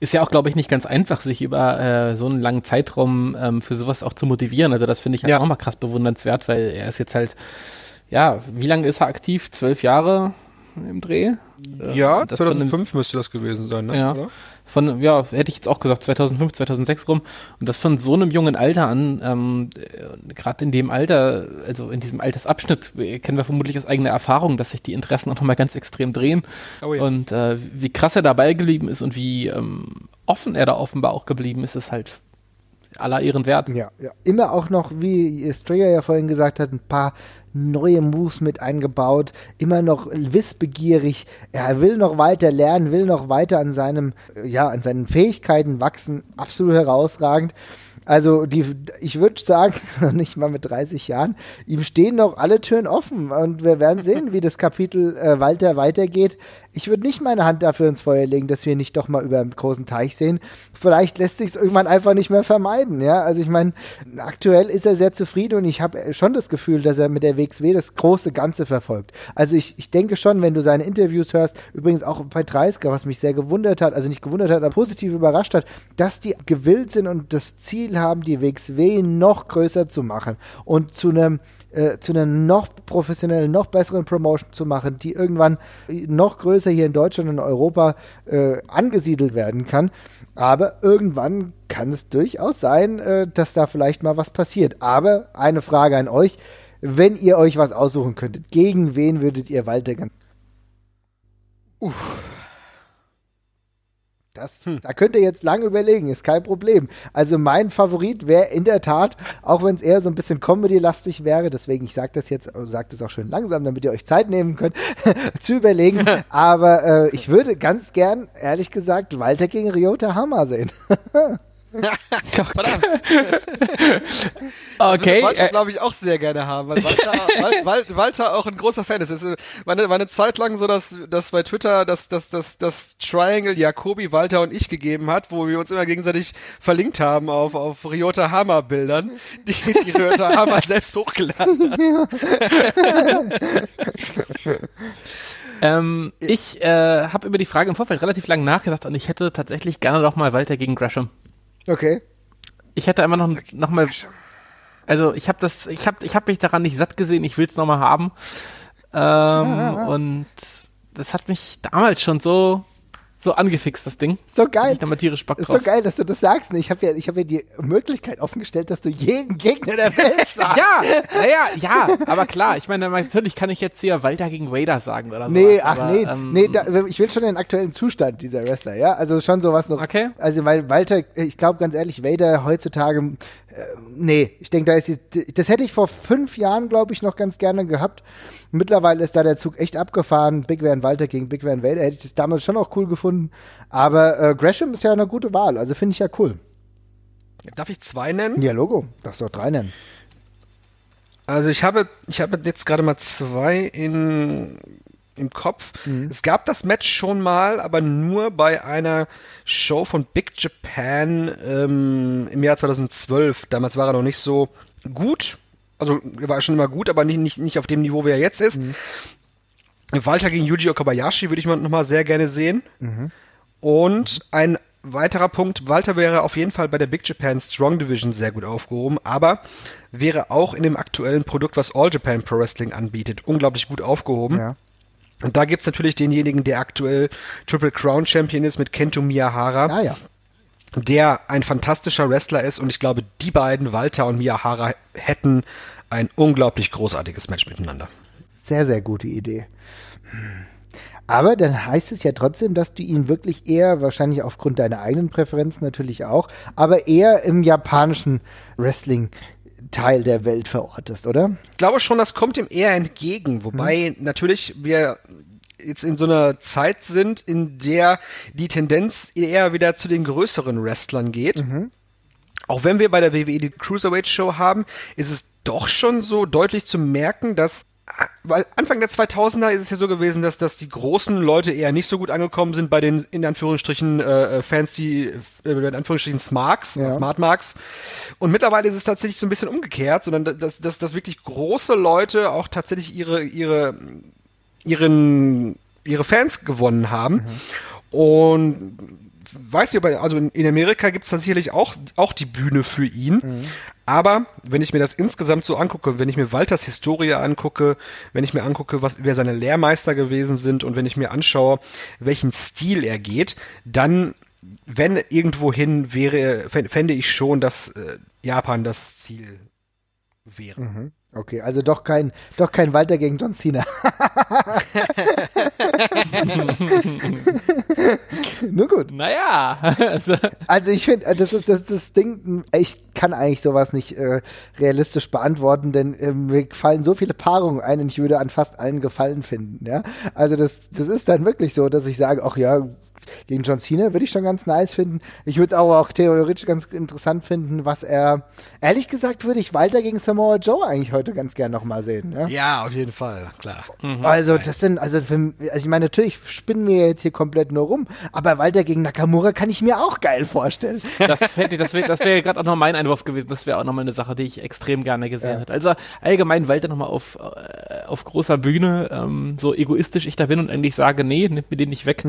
ist ja auch, glaube ich, nicht ganz einfach, sich über äh, so einen langen Zeitraum ähm, für sowas auch zu motivieren. Also das finde ich halt Ja. auch mal krass bewundernswert, weil er ist jetzt halt, ja, wie lange ist er aktiv? Zwölf Jahre im Dreh? Ja, das von einem- 2005 müsste das gewesen sein, ne? Ja. Oder? Von, ja, hätte ich jetzt auch gesagt, 2005, 2006 rum. Und das von so einem jungen Alter an, ähm, gerade in dem Alter, also in diesem Altersabschnitt, äh, kennen wir vermutlich aus eigener Erfahrung, dass sich die Interessen auch nochmal ganz extrem drehen. Oh ja. Und äh, wie krass er dabei geblieben ist und wie ähm, offen er da offenbar auch geblieben ist, ist halt aller Ehren wert. Ja, ja. Immer auch noch, wie Stringer ja vorhin gesagt hat, ein paar neue Moves mit eingebaut. Immer noch wissbegierig. Er will noch weiter lernen, will noch weiter an seinem, ja, an seinen Fähigkeiten wachsen. Absolut herausragend. Also die, ich würde sagen, nicht mal mit 30 Jahren, ihm stehen noch alle Türen offen und wir werden sehen, wie das Kapitel äh, Walter weitergeht. Ich würde nicht meine Hand dafür ins Feuer legen, dass wir nicht doch mal über einen großen Teich sehen. Vielleicht lässt sich es irgendwann einfach nicht mehr vermeiden. Ja, also ich meine, aktuell ist er sehr zufrieden und ich habe schon das Gefühl, dass er mit der WXW das große Ganze verfolgt. Also ich, ich denke schon, wenn du seine Interviews hörst, übrigens auch bei Dreisker, was mich sehr gewundert hat, also nicht gewundert hat, aber positiv überrascht hat, dass die gewillt sind und das Ziel haben, die WXW noch größer zu machen und zu einem äh, zu einer noch professionellen, noch besseren Promotion zu machen, die irgendwann noch größer hier in Deutschland und Europa äh, angesiedelt werden kann. Aber irgendwann kann es durchaus sein, äh, dass da vielleicht mal was passiert. Aber eine Frage an euch. Wenn ihr euch was aussuchen könntet, gegen wen würdet ihr Walter ganz. Das, Da könnt ihr jetzt lange überlegen, ist kein Problem. Also mein Favorit wäre in der Tat, auch wenn es eher so ein bisschen Comedy-lastig wäre, deswegen ich sage das jetzt, sage das auch schön langsam, damit ihr euch Zeit nehmen könnt, zu überlegen. Aber äh, ich würde ganz gern, ehrlich gesagt, Walter gegen Ryota Hammer sehen. Verdammt. Okay, Walter, äh, glaube ich, auch sehr gerne haben, weil Walter, Wal- Wal- Walter auch ein großer Fan ist. Es war eine, war eine Zeit lang so, dass, dass bei Twitter das, das, das, das Triangle Jakobi, Walter und ich gegeben hat, wo wir uns immer gegenseitig verlinkt haben auf, auf Ryota Hammer Bildern, die, die Ryota Hammer selbst hochgeladen hat. ähm, ich äh, habe über die Frage im Vorfeld relativ lange nachgedacht und ich hätte tatsächlich gerne noch mal Walter gegen Gresham. Okay. Ich hätte einfach noch, noch mal, also ich habe das, ich habe ich hab mich daran nicht satt gesehen, ich will es noch mal haben. Ähm, Und das hat mich damals schon so so angefixt, das Ding. So geil. Ich da mal tierisch Bock Ist drauf. so geil, dass du das sagst. Ich habe ja, ich hab ja die Möglichkeit offengestellt, dass du jeden Gegner der Welt sagst. Ja, naja, ja, aber klar, ich meine, natürlich kann ich jetzt hier Walter gegen Vader sagen oder so. Nee, ach aber, nee, ähm, nee, da, ich will schon den aktuellen Zustand dieser Wrestler, ja, also schon sowas noch. Okay. Also weil Walter, ich glaube ganz ehrlich, Vader heutzutage, äh, nee, ich denke, da ist die, das hätte ich vor fünf Jahren, glaube ich, noch ganz gerne gehabt. Mittlerweile ist da der Zug echt abgefahren. Big Van Walter gegen Big Van Vader hätte ich das damals schon auch cool gefunden. Aber äh, Gresham ist ja eine gute Wahl, also finde ich ja cool. Darf ich zwei nennen? Ja, Logo, darfst du auch drei nennen. Also ich habe, ich habe jetzt gerade mal zwei in, im Kopf. Es gab das Match schon mal, aber nur bei einer Show von Big Japan ähm, im Jahr 2012. Damals war er noch nicht so gut. Also er war schon immer gut, aber nicht, nicht, nicht auf dem Niveau, wie er jetzt ist. Walter gegen Yuji Okabayashi würde ich mal nochmal sehr gerne sehen. Und ein weiterer Punkt, Walter wäre auf jeden Fall bei der Big Japan Strong Division sehr gut aufgehoben, aber wäre auch in dem aktuellen Produkt, was All Japan Pro Wrestling anbietet, unglaublich gut aufgehoben. Ja. Und da gibt's natürlich denjenigen, der aktuell Triple Crown Champion ist mit Kento Miyahara, Ah ja. der ein fantastischer Wrestler ist und ich glaube, die beiden, Walter und Miyahara, hätten ein unglaublich großartiges Match miteinander. Sehr, sehr gute Idee. Hm. Aber dann heißt es ja trotzdem, dass du ihn wirklich eher, wahrscheinlich aufgrund deiner eigenen Präferenzen natürlich auch, aber eher im japanischen Wrestling-Teil der Welt verortest, oder? Ich glaube schon, das kommt ihm eher entgegen, wobei natürlich wir jetzt in so einer Zeit sind, in der die Tendenz eher wieder zu den größeren Wrestlern geht. Auch wenn wir bei der WWE die Cruiserweight Show haben, ist es doch schon so deutlich zu merken, dass weil Anfang der 2000er ist es ja so gewesen, dass, dass die großen Leute eher nicht so gut angekommen sind bei den in Anführungsstrichen äh, Fans, die äh, in Anführungsstrichen Smarks, Ja. Smart Marks. Und mittlerweile ist es tatsächlich so ein bisschen umgekehrt, sondern dass, dass, dass wirklich große Leute auch tatsächlich ihre ihre ihren ihre Fans gewonnen haben. Und weiß nicht, also in, Amerika gibt es sicherlich auch, auch die Bühne für ihn. Aber wenn ich mir das insgesamt so angucke, wenn ich mir Walters Historie angucke, wenn ich mir angucke, was, wer seine Lehrmeister gewesen sind und wenn ich mir anschaue, welchen Stil er geht, dann, wenn irgendwohin wäre, fänd- fände ich schon, dass äh, Japan das Ziel wäre. Okay, also doch kein, doch kein Walter gegen John Cena. Nur gut. Naja, also, Also ich finde, das ist das, das Ding, ich kann eigentlich sowas nicht äh, realistisch beantworten, denn äh, mir fallen so viele Paarungen ein und ich würde an fast allen Gefallen finden, ja. Also das, das ist dann wirklich so, dass ich sage, ach ja, gegen John Cena würde ich schon ganz nice finden. Ich würde es aber auch theoretisch ganz interessant finden, was er, ehrlich gesagt würde ich Walter gegen Samoa Joe eigentlich heute ganz gern nochmal sehen, ja. Ja, auf jeden Fall, klar. Also, das sind, also, für, also ich meine, natürlich spinnen wir jetzt hier komplett nur rum, aber Walter gegen Nakamura kann ich mir auch geil vorstellen. das, das wäre das wär gerade auch noch mein Einwurf gewesen. Das wäre auch nochmal eine Sache, die ich extrem gerne gesehen Ja. hätte. Also allgemein Walter nochmal auf, äh, auf großer Bühne, ähm, so egoistisch ich da bin und eigentlich sage, nee, nimmt mir den nicht weg.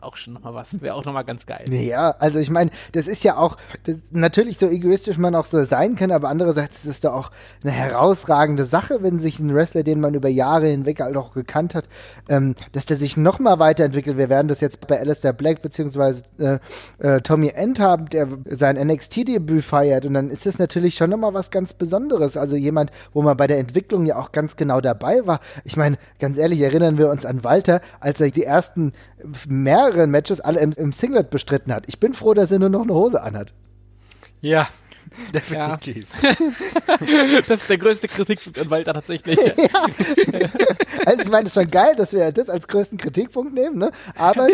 Auch schon nochmal was. Wäre auch nochmal ganz geil. Ja, also ich meine, das ist ja auch das, natürlich so egoistisch man auch so sein kann, aber andererseits ist es doch auch eine herausragende Sache, wenn sich ein Wrestler, den man über Jahre hinweg halt auch gekannt hat, ähm, dass der sich noch mal weiterentwickelt. Wir werden das jetzt bei Alistair Black beziehungsweise äh, äh, Tommy End haben, der sein NXT-Debüt feiert und dann ist es natürlich schon noch mal was ganz Besonderes. Also jemand, wo man bei der Entwicklung ja auch ganz genau dabei war. Ich meine, ganz ehrlich, erinnern wir uns an Walter, als er die ersten mehreren Matches alle im, im Singlet bestritten hat. Ich bin froh, dass er nur noch eine Hose anhat. Ja, definitiv. Das ist der größte Kritikpunkt an Walter tatsächlich. Also ich meine, es ist schon geil, dass wir das als größten Kritikpunkt nehmen, ne? Aber,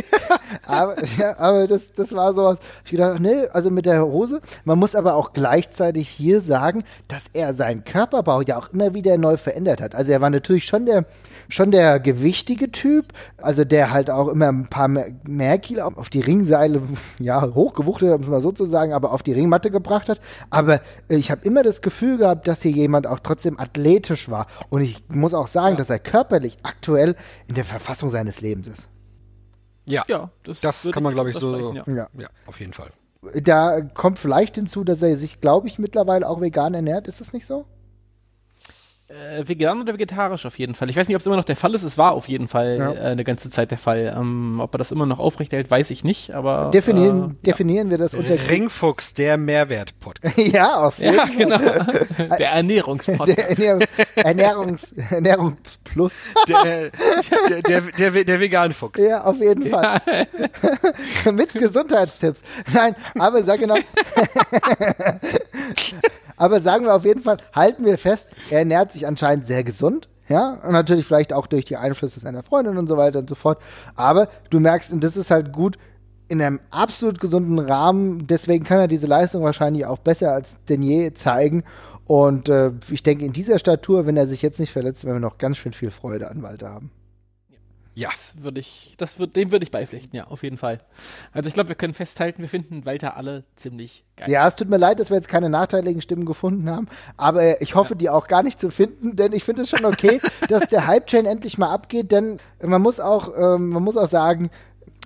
aber, ja, aber das, das war so, ich gedacht, nee, also mit der Hose. Man muss aber auch gleichzeitig hier sagen, dass er seinen Körperbau ja auch immer wieder neu verändert hat. Also er war natürlich schon der, schon der gewichtige Typ, also der halt auch immer ein paar mehr, mehr Kilo auf die Ringseile, ja, hochgewuchtet, um es mal so zu sagen, aber auf die Ringmatte gebracht hat. Aber ich habe immer das Gefühl gehabt, dass hier jemand auch trotzdem athletisch war. Und ich muss auch sagen, dass er körperlich aktuell in der Verfassung seines Lebens ist. Ja, Ja, das, das kann man, glaube ich, so. ja. Ja. Ja, auf jeden Fall. Da kommt vielleicht hinzu, dass er sich, glaube ich, mittlerweile auch vegan ernährt. Ist das nicht so? Äh, vegan oder vegetarisch auf jeden Fall. Ich weiß nicht, ob es immer noch der Fall ist. Es war auf jeden Fall Ja. äh, eine ganze Zeit der Fall. Ähm, ob er das immer noch aufrechterhält, weiß ich nicht. Aber Definieren, äh, definieren wir das unter. Ringfuchs, der Mehrwert-Podcast. ja, auf jeden ja, genau. der Ernährungspodcast. Der Ernährung, Ernährungs, Ernährungsplus. Der, der, der, der, der Vegan-Fuchs. Ja, auf jeden Fall. Mit Gesundheitstipps. Nein, aber sag genau. Aber sagen wir auf jeden Fall, halten wir fest, er ernährt sich anscheinend sehr gesund. Ja, und natürlich vielleicht auch durch die Einflüsse seiner Freundin und so weiter und so fort. Aber du merkst, und das ist halt gut, in einem absolut gesunden Rahmen. Deswegen kann er diese Leistung wahrscheinlich auch besser als denn je zeigen. Und äh, ich denke, in dieser Statur, wenn er sich jetzt nicht verletzt, werden wir noch ganz schön viel Freude an Walter haben. Ja. Das würde ich, das würd, dem würde ich beipflichten, ja, auf jeden Fall. Also ich glaube, wir können festhalten, wir finden Walter alle ziemlich geil. Ja, es tut mir leid, dass wir jetzt keine nachteiligen Stimmen gefunden haben, aber ich hoffe, die auch gar nicht zu finden, denn ich finde es schon okay, dass der Hype-Chain endlich mal abgeht, denn man muss auch, ähm, man muss auch sagen,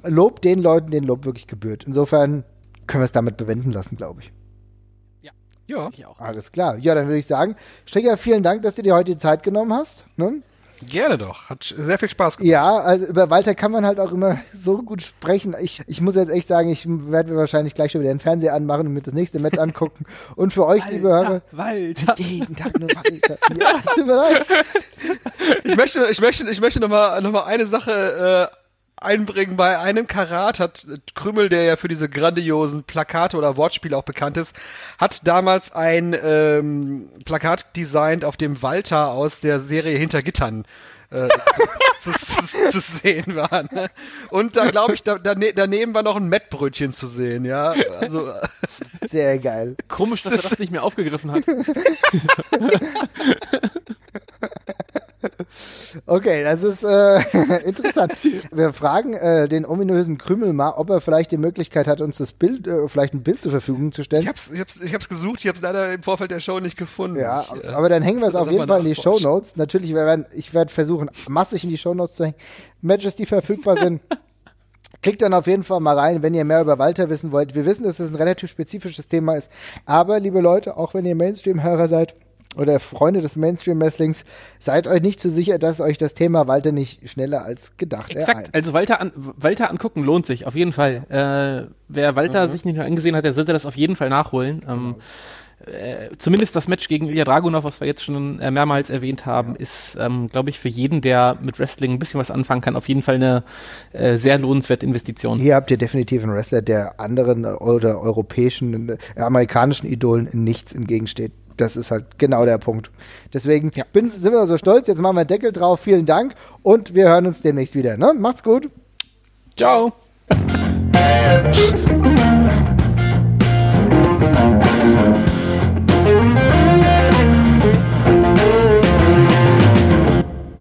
Lob den Leuten, denen Lob wirklich gebührt. Insofern können wir es damit bewenden lassen, glaube ich. Ja, Ich auch. Alles klar. Ja, dann würde ich sagen, Stecker, vielen Dank, dass du dir heute die Zeit genommen hast. Ne? Gerne doch. Hat sehr viel Spaß gemacht. Ja, also über Walter kann man halt auch immer so gut sprechen. Ich, ich muss jetzt echt sagen, ich werde mir wahrscheinlich gleich schon wieder den Fernseher anmachen und mir das nächste Match angucken. Und für euch, liebe Hörer, Walter. jeden Tag nur Walter. Ja, tut mir leid. Ich möchte, ich möchte, ich möchte noch mal, noch mal eine Sache äh, einbringen. Bei einem Karat hat Krümel, der ja für diese grandiosen Plakate oder Wortspiele auch bekannt ist, hat damals ein ähm, Plakat designt, auf dem Walter aus der Serie Hinter Gittern äh, zu, zu, zu sehen war. Ne? Und da glaube ich, da, dane- daneben war noch ein Mettbrötchen zu sehen, ja. Also äh, Sehr geil. Komisch, dass er das nicht mehr aufgegriffen hat. Okay, das ist äh, interessant. Wir fragen äh, den ominösen Krümel mal, ob er vielleicht die Möglichkeit hat, uns das Bild, äh, vielleicht ein Bild zur Verfügung zu stellen. ich hab's, ich hab's, ich hab's gesucht, ich hab's leider im Vorfeld der Show nicht gefunden. Ja, ich, äh, aber dann hängen wir es auf das jeden Fall in die Show. Notes. Natürlich, wir werden, ich werde versuchen, massig in die Show Notes zu hängen. Matches, die verfügbar sind. Klickt dann auf jeden Fall mal rein, wenn ihr mehr über Walter wissen wollt. Wir wissen, dass es ein relativ spezifisches Thema ist. Aber, liebe Leute, auch wenn ihr Mainstream-Hörer seid oder Freunde des Mainstream-Wrestlings, seid euch nicht zu sicher, dass euch das Thema Walter nicht schneller als gedacht Exakt, ereilt. also Walter, an, Walter angucken lohnt sich, auf jeden Fall. Äh, wer Walter sich nicht mehr angesehen hat, der sollte das auf jeden Fall nachholen. Ähm, äh, zumindest das Match gegen Ilya Dragunov, was wir jetzt schon äh, mehrmals erwähnt haben, ist, ähm, glaube ich, für jeden, der mit Wrestling ein bisschen was anfangen kann, auf jeden Fall eine äh, sehr lohnenswerte Investition. Hier habt ihr definitiv einen Wrestler, der anderen oder europäischen, äh, amerikanischen Idolen nichts entgegensteht. Das ist halt genau der Punkt. Deswegen Ja. bin, sind wir so stolz. Jetzt machen wir einen Deckel drauf. Vielen Dank und wir hören uns demnächst wieder. Ne? Macht's gut. Ciao!